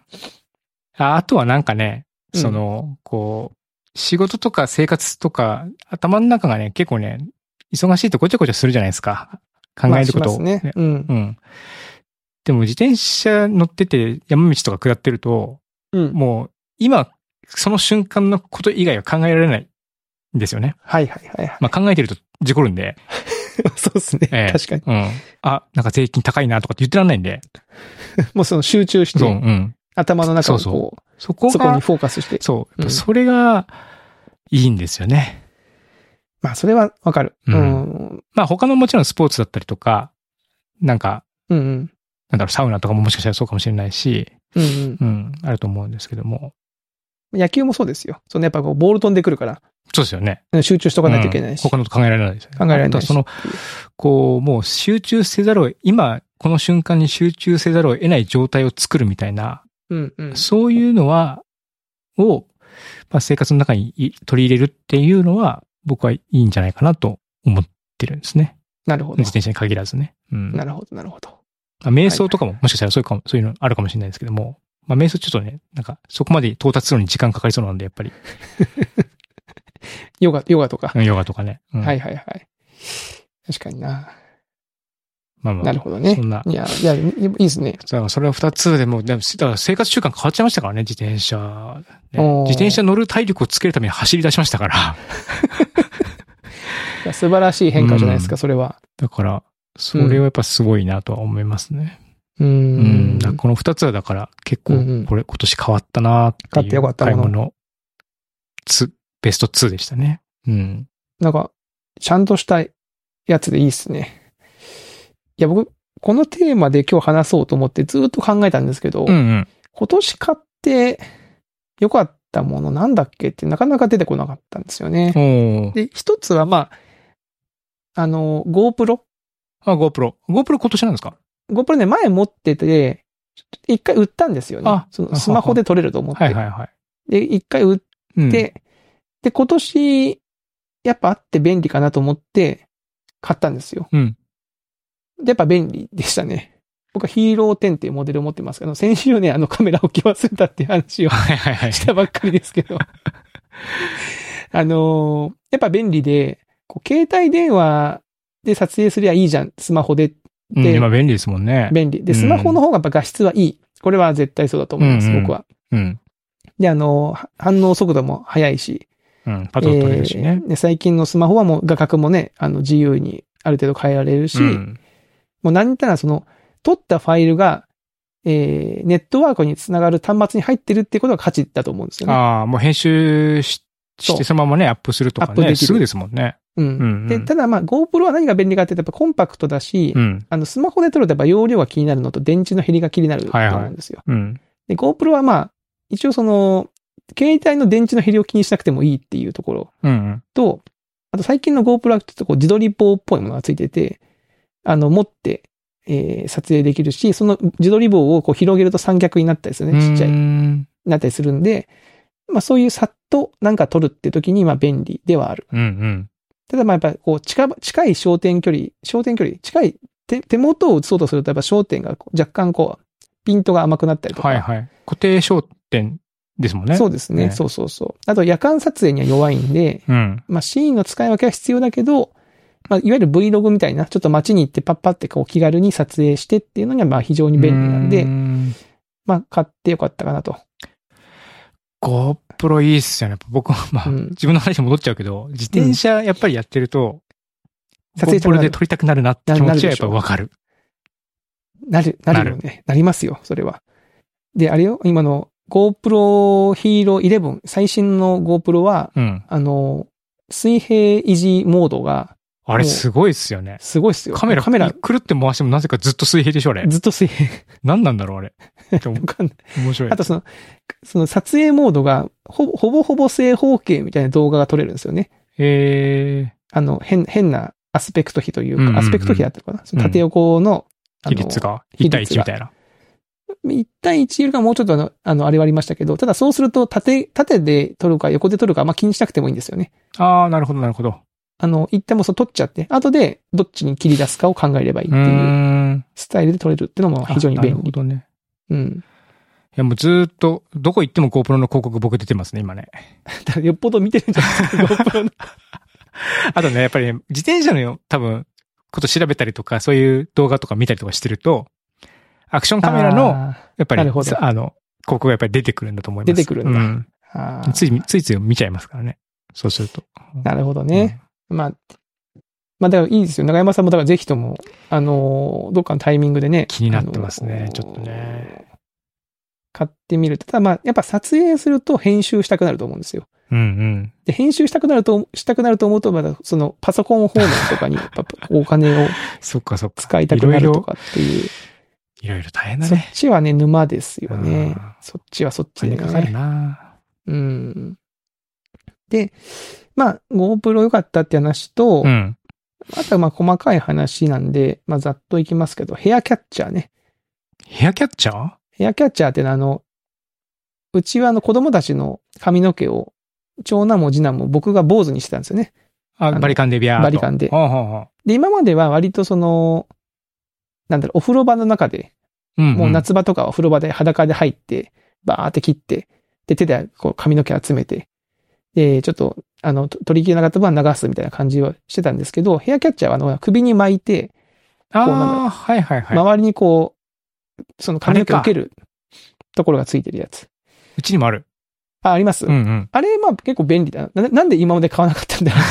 ああとはなんかね、うんその、こう、仕事とか生活とか、頭の中がね、結構ね、忙しいとごちゃごちゃするじゃないですか。考えることを。まあしますね。うん。うん。でも自転車乗ってて山道とか下ってると、うん。もう今、その瞬間のこと以外は考えられないんですよね。はいはいはいはい。まあ考えてると事故るんで。<laughs> そうですね。ええ確かに。うん。あ、なんか税金高いなとかって言ってらんないんで。<laughs> もうその集中して、そう、うん。頭の中をそうこそこう、そこにが、フォーカスして。そう、それがいいんですよね。まあそれはわかる。ううんん。うんまあ他のもちろんスポーツだったりとか、なんか、うんうん。なんだろう、サウナとかももしかしたらそうかもしれないし、うんうん、あると思うんですけども。うん。野球もそうですよ。そのやっぱこう、ボール飛んでくるから、そうですよね。集中しとかないといけないし。うん他のこと考えられないですよね。考えられないその、こう、もう集中せざるを、今、この瞬間に集中せざるを得ない状態を作るみたいな、うんうん。そういうのは、を、まあ、生活の中にい取り入れるっていうのは、僕はいいんじゃないかなと思ってるんですね。なるほど自。転車に限らずね。うん。なるほど、なるほど。まあ、瞑想とかももしかしたらそういうかも、そういうのあるかもしれないですけども、まあ、瞑想ちょっとね、なんか、そこまで到達するのに時間かかりそうなんで、やっぱり、<laughs> ヨガ、ヨガとか。うんヨガとかね。うんはいはいはい。確かにな。まあまあ。なるほどねそんな。いや、いや、いいですね。だからそれは二つでも、でも、だから生活習慣変わっちゃいましたからね、自転車、ね自転車乗る体力をつけるために走り出しましたから。<laughs> 素晴らしい変化じゃないですか、うんそれは。だから、それはやっぱすごいなとは思いますね。うーうん。この二つはだから結構これ今年変わったなって買っていうよかったもの買い物。つ、ベスト2でしたね。うん。なんか、ちゃんとしたやつでいいっすね。いや、僕、このテーマで今日話そうと思ってずっと考えたんですけど、うんうん。今年買って良かったものなんだっけってなかなか出てこなかったんですよね。で、一つはまあ、あの、GoPro。あ、GoPro。GoPro 今年なんですか？GoPro ね、前持ってて、一回売ったんですよねあ。そのスマホで撮れると思って。はいはいはい。で、一回売っうん、て、で、今年、やっぱあって便利かなと思って、買ったんですよ。うん。で、やっぱ便利でしたね。僕はヒーロー10っていうモデルを持ってますけど、先週ね、あのカメラ置き忘れたっていう話を。したばっかりですけど。<laughs> あのーやっぱ便利で、こう携帯電話で撮影すりゃいいじゃん、スマホでっうん、で今便利ですもんね。便利。で、うんスマホの方がやっぱ画質はいい。これは絶対そうだと思います、うんうん僕は。うん。で、あの、は反応速度も速いし。うん。パッと取れるしねえ。ーで最近のスマホはもう画角もね、あの、自由にある程度変えられるし、うん。もう何言ったらその、取ったファイルが、えーネットワークにつながる端末に入ってるっていうことが価値だと思うんですよね。ああ、もう編集ししてそのままね、アップするとかね。アップできるすぐですもんね。うん。うんうんで、ただまあ GoPro は何が便利かっていうとやっぱコンパクトだし、うん。あのスマホで撮るとやっぱ容量が気になるのと電池の減りが気になると思うんですよ。うん。で、GoPro はまあ、一応その、携帯の電池の減りを気にしなくてもいいっていうところうんうん。と、あと最近の GoPro はちょっとこう自撮り棒っぽいものがついてて、あの、持って、えー撮影できるし、その自撮り棒をこう広げると三脚になったりするね、ちっちゃい。うんなったりするんで、まあそういうさっとなんか撮るって時にまあ便利ではある。うんうん。ただまあやっぱりこう近場、近い焦点距離、焦点距離、近い手手元を映そうとするとやっぱ焦点が若干こう、ピントが甘くなったりとか。はいはい。固定焦点ですもんね。そうですねねそうそうそう。あと夜間撮影には弱いんで、うん。まあシーンの使い分けは必要だけど、まあいわゆる Vlog みたいな、ちょっと街に行ってパッパってこう気軽に撮影してっていうのにはまあ非常に便利なんで、うんまあ買ってよかったかなと。GoPro いいっすよね。僕は、まあ、うん自分の話に戻っちゃうけど、自転車やっぱりやってると、撮影したく GoPro なるで撮りたくなるなって気持ちはやっぱわかる。なる、なるよね。なりますよ、それは。で、あれよ、今の GoPro Hero 11、最新の GoPro は、うん。あの、水平維持モードがあれすごいっすよね。すごいっすよ。カメラ、カメラ、くるって回してもなぜかずっと水平でしょ、あれ。ずっと水平。<laughs> 何なんだろう、あれ。わかんない。面白い。あとその、その撮影モードが、ほぼほぼほぼ正方形みたいな動画が撮れるんですよね。えあの、変、変なアスペクト比というか、うんうんうんアスペクト比だったのかな、その縦横の、ー、あの比率が？1比率対1みたいな？1対1よりかもうちょっとあの、あの、あれはありましたけど、ただそうすると縦、縦で撮るか横で撮るか、まあ気にしなくてもいいんですよね。ああ、なるほど、なるほど。あの、一旦もうそう撮っちゃって、後でどっちに切り出すかを考えればいいっ。ていうんスタイルで撮れるっていうのも非常にあなるほ便利。どね。うん。いや、もうずーっと、どこ行っても GoPro の広告僕出てますね、今ね。だからよっぽど見てるんじゃないですか、<laughs> GoPro の。あとね、やっぱりね、自転車のよ多分、こと調べたりとか、そういう動画とか見たりとかしてると、アクションカメラの、あやっぱり、あの、広告がやっぱり出てくるんだと思います。出てくるんだうんつい、ついつい見ちゃいますからね。そうすると。なるほどね。まあ、まあだからいいですよ。長山さんもだからぜひとも、あのー、どっかのタイミングでね。気になってますねあのーちょっとね。買ってみると。ただまあ、やっぱ撮影すると編集したくなると思うんですよ。うんうん。で、編集したくなると、したくなると思うと、まだそのパソコン方面とかにやっぱお金を <laughs> そっかそっか。使いたくなるとかっていう。いろいろ大変だそっね。ちはね、沼ですよねうん。そっちはそっちで金かかるね。なうん。で、まあ、GoPro 良かったって話と、うん。あとはまあ細かい話なんで、まあざっといきますけど、ヘアキャッチャーね。ヘアキャッチャー？ヘアキャッチャーってのはあの、うちはあの子供たちの髪の毛を、長男も次男も僕が坊主にしてたんですよね。あ、のバリカンでビャー。バリカンでほうほうほで、今までは割とその、なんだろう、お風呂場の中で、う。うん、ん。もう夏場とかはお風呂場で裸で入って、バーって切って、で、手でこう髪の毛集めて、で、ちょっと、あの、と取り切れなかった分は流すみたいな感じをしてたんですけど、ヘアキャッチャーはあの、首に巻いて、ああ、はいはいはい。周りにこう、その髪の毛を受けるところがついてるやつ。うちにもある。あ、あります、うんうん。あれ、まあ結構便利だな。ななんで今まで買わなかったんだろう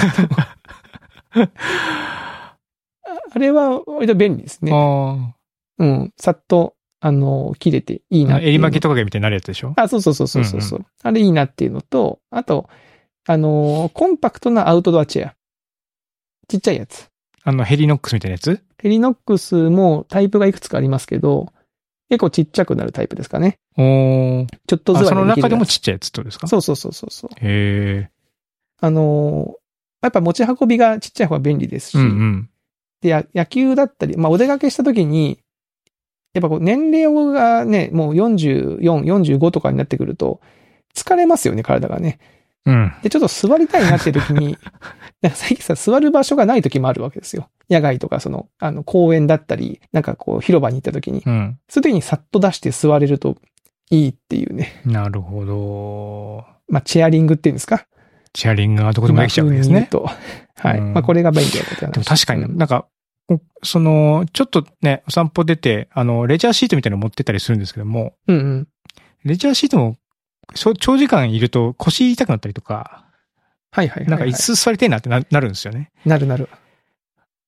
あ <laughs> あれは割と便利ですね。あうん。さっと、あの、切れていいなあ。っていう襟巻きトカゲみたいになるやつでしょ？あ、そうそうそうそうそうそう、あれいいなっていうのと、あと、あの、コンパクトなアウトドアチェア。ちっちゃいやつ。あの、ヘリノックスみたいなやつ？ヘリノックスもタイプがいくつかありますけど、結構ちっちゃくなるタイプですかね。おーちょっとずつあその中でもちっちゃいやつってことですか？そうそうそうそうそう。へえ。あのーやっぱ持ち運びがちっちゃい方が便利ですし、うんうん。で、や野球だったり、まあお出かけした時に、やっぱこう年齢がね、もう44、45とかになってくると、疲れますよね、体がね。うん。で、ちょっと座りたいなっていう時に、<laughs> なんか最近さ、座る場所がない時もあるわけですよ。野外とか、その、あの、公園だったり、なんかこう、広場に行った時に、うん。そういう時にさっと出して座れるといいっていうね。なるほど。まあ、チェアリングっていうんですか？チェアリングがどこでもできちゃうわけですね。と。はい。うんまあ、これが便利だって話。でも確かに、うんなんか、その、ちょっとね、お散歩出て、あの、レジャーシートみたいなの持ってったりするんですけども、うんうん。レジャーシートも、長時間いると腰痛くなったりとか、はいはいはい、はい。なんか椅子座りてえなってななるんですよね。なるなる。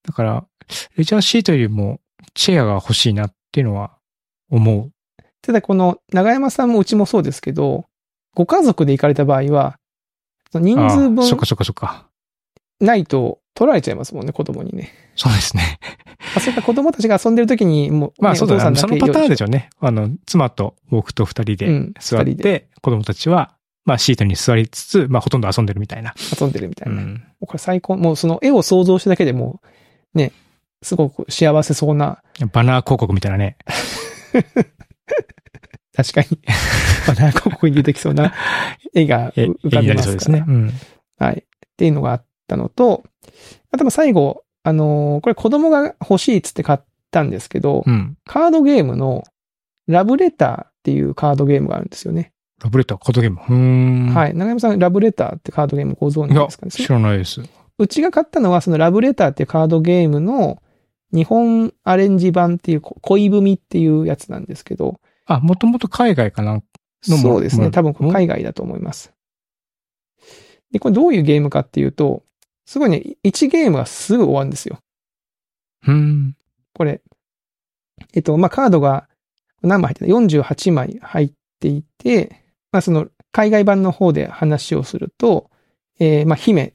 だから、レジャーシートよりもチェアが欲しいなっていうのは思う。ただこの長山さんもうちもそうですけど、ご家族で行かれた場合は、人数ああそっ分かそっかそっか。ないと取られちゃいますもんね、子供にね。そうですね。あ、そうか、子供たちが遊んでる時に、もう、ねまあそうだね。そのパターンでしょ。ょうね。あの、妻と僕と二人うでん、座っ二人でて、子供たちは、まあシートに座りつつ、まあほとんど遊んでるみたいな。遊んでるみたいうな。もん。うこれ最高。もうその絵を想像しただけでもう、ね、すごく幸せそうな、バナー広告みたいなね。<laughs> 確かに、バナー広告に出てきそうな絵がえ、浮かびますからりそうですね。。うん。はい。っていうのがあったのと、あとまあ最後、あのーこれ子供が欲しいっつって買ったんですけど、うん。カードゲームのラブレターっていうカードゲームがあるんですよね。ラブレター、コードゲーム。うーん。。はいい。長山さん、ラブレターってカードゲームご存知ですかね、知らないです。うちが買ったのは、そのラブレターっていうカードゲームの日本アレンジ版っていう、こ恋文っていうやつなんですけど、あ、もともと海外かな？そうですね。も多分海外だと思います。で、これどういうゲームかっていうと、すごいね、1ゲームがすぐ終わるんですよ。うーん。これ。えっと、まあ、カードが何枚入ってた ?48 枚入っていて、まあ、その海外版の方で話をすると、えーまあ、姫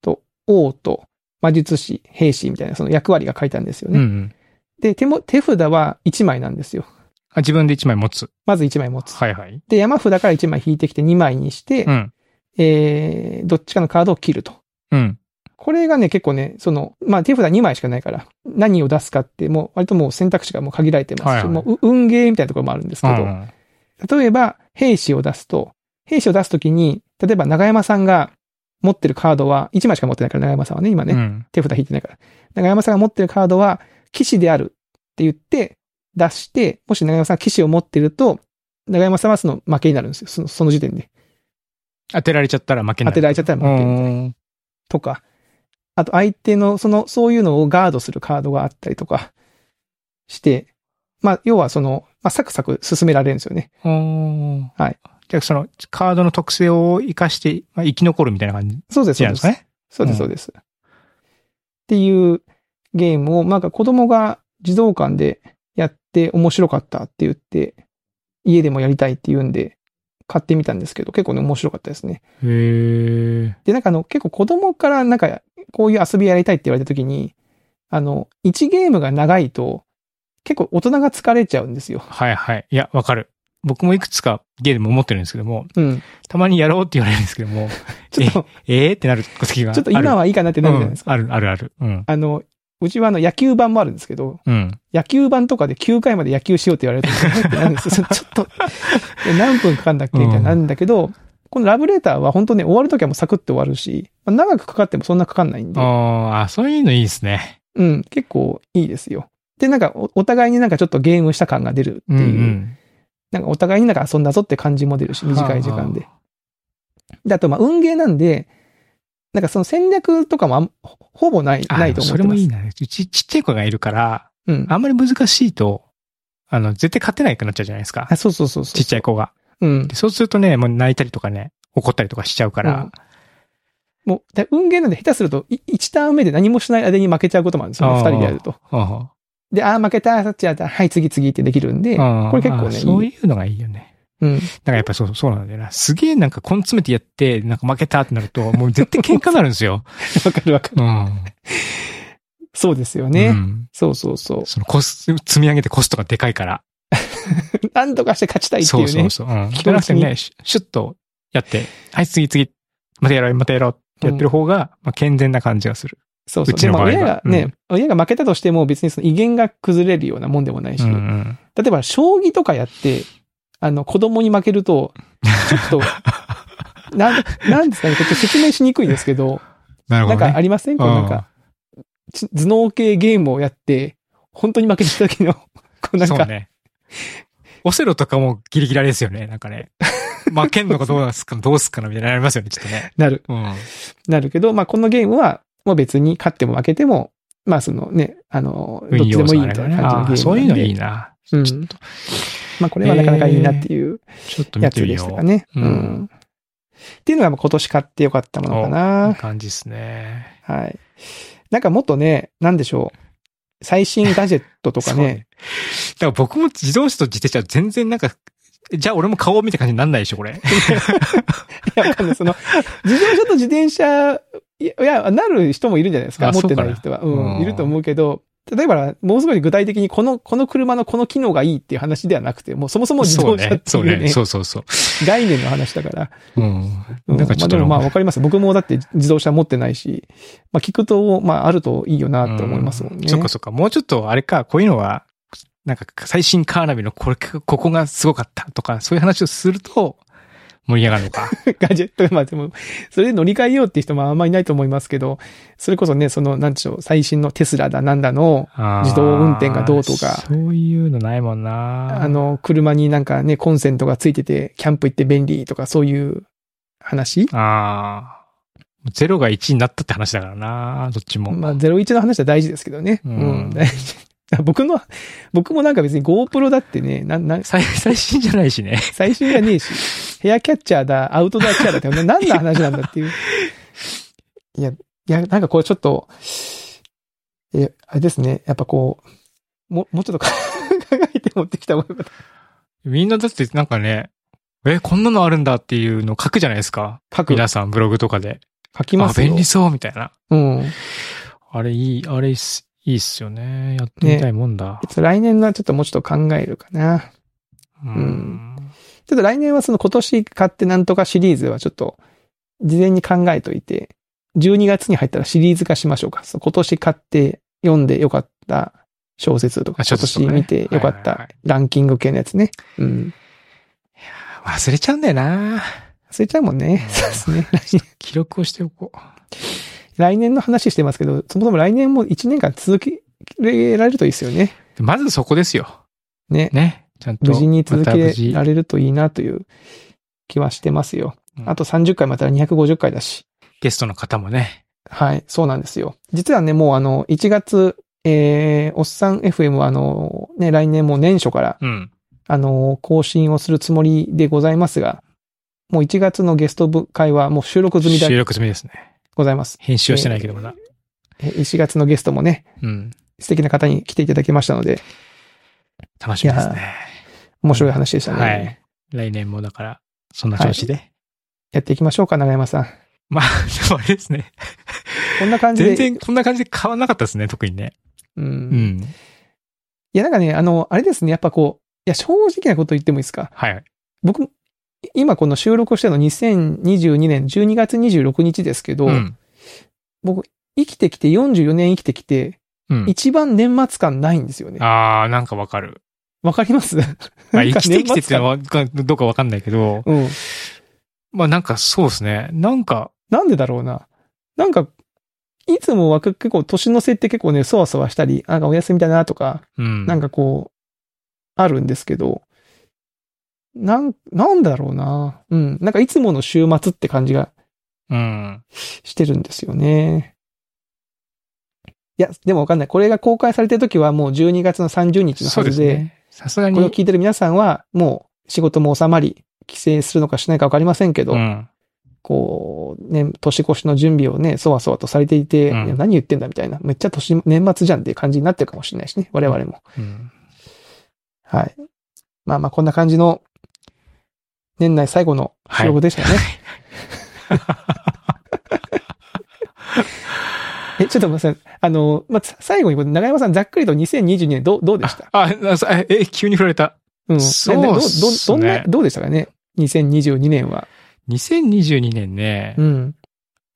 と王と魔術師、兵士みたいなその役割が書いてあるんですよね。うんうん。で、手も、手札は1枚なんですよ。あ、自分で1枚持つ。まず1枚持つ。はいはい。で、山札から1枚引いてきて2枚にして、うん。えー、どっちかのカードを切ると。うん。これがね、結構ね、その、まあ、手札2枚しかないから、何を出すかって、もう、割ともう選択肢がもう限られてますし、はいはいもう、う運ゲーみたいなところもあるんですけど、うん例えば、兵士を出すと、兵士を出すときに、例えば長山さんが持ってるカードは、1枚しか持ってないから、長山さんはね、今ね、うん。手札引いてないから。長山さんが持ってるカードは、騎士であるって言って、出して、もし長山さんが騎士を持ってると、長山さんはその負けになるんですよ。そのその時点で。当てられちゃったら負けになる。当てられちゃったら負けみたいなうんとか、あと相手の、その、そういうのをガードするカードがあったりとかして、まあ、要はその、まあ、サクサク進められるんですよね。うん。はい。じゃあ、その、カードの特性を活かして、まあ、生き残るみたいな感じそうです、そうです。ね？そうです、うんそうです。っていうゲームを、なんか子供が児童館でやって面白かったって言って、家でもやりたいって言うんで、買ってみたんですけど、結構ね、面白かったですね。へえ。で、なんかあの、結構子供からなんか、こういう遊びやりたいって言われた時に、あの、1ゲームが長いと、結構大人が疲れちゃうんですよ。はいはい。いや、わかる。僕もいくつかゲーム持ってるんですけども、うん。たまにやろうって言われるんですけども、<laughs> ちょっと、えー？ってなる時がある。ちょっと今はいいかなってなるじゃないですか。うんあるあるある。うん。あの、うちはあの野球版もあるんですけど、うん。野球版とかで9回まで野球しようって言われると。<laughs> ちょっと、え何分かかんだっけ？みたいになるんだけど、このラブレターは本当ね、終わるときはもうサクッと終わるし、まあ長くかかってもそんなかかんないんで、ああ、そういうのいいですね。うん、結構いいですよ。で、なんかお、お互いになんかちょっとゲームした感が出るっていう、うんうん。なんかお互いになんか遊んだぞって感じも出るし、短い時間では。で、あと、まあ、運ゲーなんで、なんかその戦略とかもほほぼない。ないと思ってます。それもいいな。うちちっちゃい子がいるから、うん。あんまり難しいと、あの、絶対勝てないくなっちゃうじゃないですかあ、。そうそうそうそう。ちっちゃい子が。うんで。そうするとね、もう泣いたりとかね、怒ったりとかしちゃうから、うんもう、で運ゲーなんで下手すると、い1ターン目で何もしない間に負けちゃうこともあるんですよね、二人でやると。あで、ああ、負けた、そっちやった、はい、次次ってできるんで、あこれ結構ね、あそういうのがいいよね。うん。なんかやっぱそう、そうなんだよな。すげえなんか根詰めてやって、なんか負けたってなると、もう絶対喧嘩になるんですよ。<laughs> わかるわかる。うん。そうですようね。ん。そうそうそう。そのコス、積み上げてコストがでかいから。<laughs> 何とかして勝ちたいっていうね。そうそうそう。うん。じゃなくてね、シュッとやって、はい、次次、またやろう、またやろうってやってる方が、まあ、健全な感じがする。そうそう。うも親がね、親が負けたとしても別にその威厳が崩れるようなもんでもないし、うんうん。例えば将棋とかやって、あの、子供に負けると、ちょっと、<laughs> なん、なんですかね、ちょっと説明しにくいんですけど、な <laughs> んなるほど、ね。かありません？こうなんか、ち頭脳系ゲームをやって、本当に負けた時の、こうなんか、ね。オセロとかもギリギリあれですよね。なんかね。負けんのかどうすか、どうすっかなみたいなのありますよね、ちょっとね。なる、うん。なるけど、まあこのゲームは、もう別に勝っても負けても、まあそのね、あの、どっちでもいいみたいな感じのゲームなんで。そういうのいいな。うんちょっと、まあこれはなかなかいいなっていうちょっと見やつてみよう。でしたかね。ううんん。っていうのがまあ今年買ってよかったものかいいな。感じですね。はい。なんかもっとね、なんでしょう。最新ガジェットとかね。だから僕も自動車と自転車は全然なんか、じゃあ俺も顔を見た感じになんないでしょ、これ。<laughs> いや、わかんない。その、自動車と自転車、いや、なる人もいるんじゃないですか。あ持ってない人は。うんうん。いると思うけど、例えば、もうすごい具体的にこの、この車のこの機能がいいっていう話ではなくて、もうそもそも自動車ってそうね。いうね、そうそうそう。概念の話だから。うん。うんなんかちょっとまあでもまあわかります。僕もだって自動車持ってないし、まあ聞くと、まああるといいよなって思いますもんね。そっかそっか。もうちょっとあれか、こういうのは、なんか最新カーナビのこれ、ここがすごかったとか、そういう話をすると盛り上がるのか。<laughs> ガジェット、まあでも、それで乗り換えようっていう人もあんまりいないと思いますけど、それこそね、その、なんでしょう、最新のテスラだなんだの、自動運転がどうとかそういうのないもんな。あ、の、車になんかね、コンセントがついてて、キャンプ行って便利とか、そういう話？ああ。ゼロが1になったって話だからな、どっちも。まあ、01の話は大事ですけどね。ううんん、大事。<laughs> 僕の、僕もなんか別に GoPro だってね、なん、なん、最最新じゃないしね。最新じゃねえし、ヘアキャッチャーだ、アウトドアチャーだって、な <laughs> 何の話なんだっていう。いや、いや、なんかこれちょっと、え、あれですね。やっぱこう、も、もうちょっと考えて持ってきた方がよかった。みんなだってなんかね、え、こんなのあるんだっていうの書くじゃないですか。書く。皆さんブログとかで。あ、書きますよ。便利そうみたいな。うん。あれいい、あれいいっすいいっすよね。やってみたいもんだ。来年のはちょっともうちょっと考えるかな。うん。ちょっと来年はその今年買ってなんとかシリーズはちょっと事前に考えといて、12月に入ったらシリーズ化しましょうか。今年買って読んでよかった小説とか、今年見てよかったはいランキング系のやつね。うん。忘れちゃうんだよな。忘れちゃうもんね。<laughs> そうですね。来記録をしておこう。来年の話してますけど、そもそも来年も1年間続けられるといいですよね。まずそこですよ。ね。ね。ちゃんと。無事に続けられるといいなという気はしてますよ。うんあと30回またら250回だし。ゲストの方もね。はい、そうなんですよ。実はね、もうあの、1月、えー、おっさん FM はあの、ね、来年も年初から、うん。あの、更新をするつもりでございますが、もう1月のゲスト会はもう収録済みで収録済みですね。ございます。編集はしてないけどまだ。え1月のゲストもね、うん。素敵な方に来ていただきましたので、楽しみですね。面白い話でしたね。はい。来年もだから、そんな調子で。やっていきましょうか、長山さん。まあ、でもあれですね。こんな感じで。全然こんな感じで変わんなかったですね、特にね。うん。ういん。や、なんかね、あの、あれですね、やっぱこう、いや、正直なこと言ってもいいですか？はい。僕、今この収録をしてるの2022年12月26日ですけど、うん。僕、生きてきて44年生きてきて、うん。一番年末感ないんですよね。あー、なんかわかる。わかります？<laughs> 生きてきてっての年はどうかわかんないけど、うん。まあなんかそうですね。なんか、なんでだろうな。なんか、いつもは結構年の瀬って結構ね、そわそわしたり、なんかお休みだなとか、うん。なんかこう、あるんですけど、なん、なんだろうな。うん。なんかいつもの週末って感じがうん。してるんですよね。いや、でもわかんない。これが公開されてる時はもう12月の30日のはずで。さすがに。これを聞いてる皆さんはもう仕事も収まり、帰省するのかしないかわかりませんけど、うん。こう、ね、年越しの準備をね、そわそわとされていて、うんいや何言ってんだみたいな、めっちゃ年、年末じゃんっていう感じになってるかもしれないしね、我々も。うん。はい。まあまあ、こんな感じの、年内最後の収録でしたね。<laughs> え、ちょっと待って。あの、まあ、最後にこれ、長山さんざっくりと2022年どう、どうでした？あ、え、え急に振られた。うん。そうねどどどんな、どうでしたかね ?2022 年は。2022年ね、うん。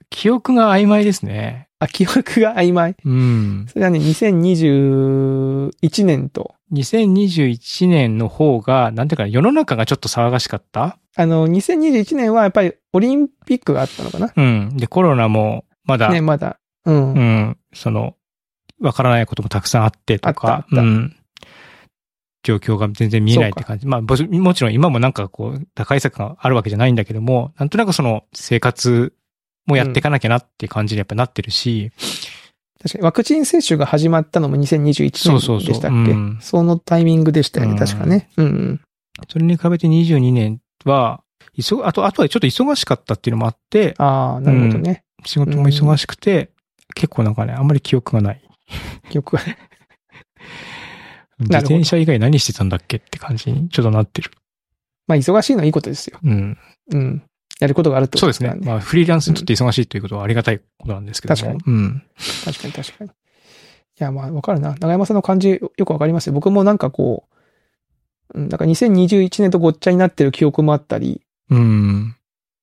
記憶が曖昧ですね。あ、記憶が曖昧。うん。それはね、2021年と、2021年の方が、なんていうかな、世の中がちょっと騒がしかった？あの、2021年はやっぱりオリンピックがあったのかなうん。で、コロナも、まだ、ね、まだ。うん。うん、その、わからないこともたくさんあってとか、うん。状況が全然見えないって感じ。まあ、ぼもちろん今もなんかこう、打開策があるわけじゃないんだけども、なんとなくその生活もやっていかなきゃなっていう感じにやっぱなってるし、確かにワクチン接種が始まったのも2021そうそうそう年でしたっけ？うんそのタイミングでしたよね、うん確かね。うんうん。それに比べて22年は、急、あと、あとはちょっと忙しかったっていうのもあって、ああ、なるほどね。仕事も忙しくて、結構なんかね、あんまり記憶がない。記憶が。<laughs> 自転車以外何してたんだっけって感じにちょっとなってる。まあ、忙しいのはいいことですよ。うん。うん。やることがあるってこそうですね。まあ、フリーランスにとって忙しいということはありがたいことなんですけども。確かうん。確かに確かに。いや、まあ、わかるな。長山さんの感じよよくわかりますよ。僕もなんかこう、うん、なんか2021年とごっちゃになってる記憶もあったり、うん。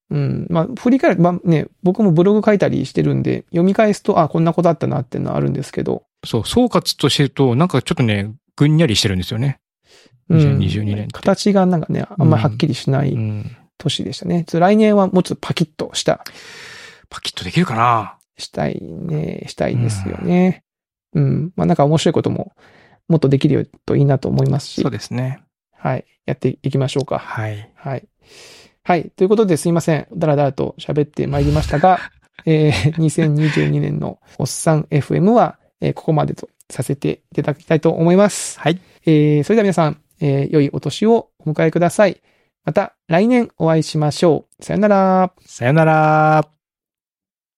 うん、まあ、振り返る、まあね、僕もブログ書いたりしてるんで、読み返すと、あ、こんなことあったなっていうのはあるんですけど、そう、総括としてると、なんかちょっとね、ぐんにゃりしてるんですよね。うん2022年って形がなんかね、あんまりはっきりしないうん。年でしたね。来年はもうちょっとパキッとした、パキッとできるかな？したいね、したいですよね。うん。まあなんか面白いことも、もっとできるよといいなと思いますしそう、ですね。はい。やっていきましょうか。はい。はい。はい。ということですいません。だらだらと喋ってまいりましたが、<laughs> えー、2022年のおっさん FM は、えーここまでとさせていただきたいと思います。はい。えー、それでは皆さん、えー良いお年をお迎えください。また来年お会いしましょう。さよなら。さよなら。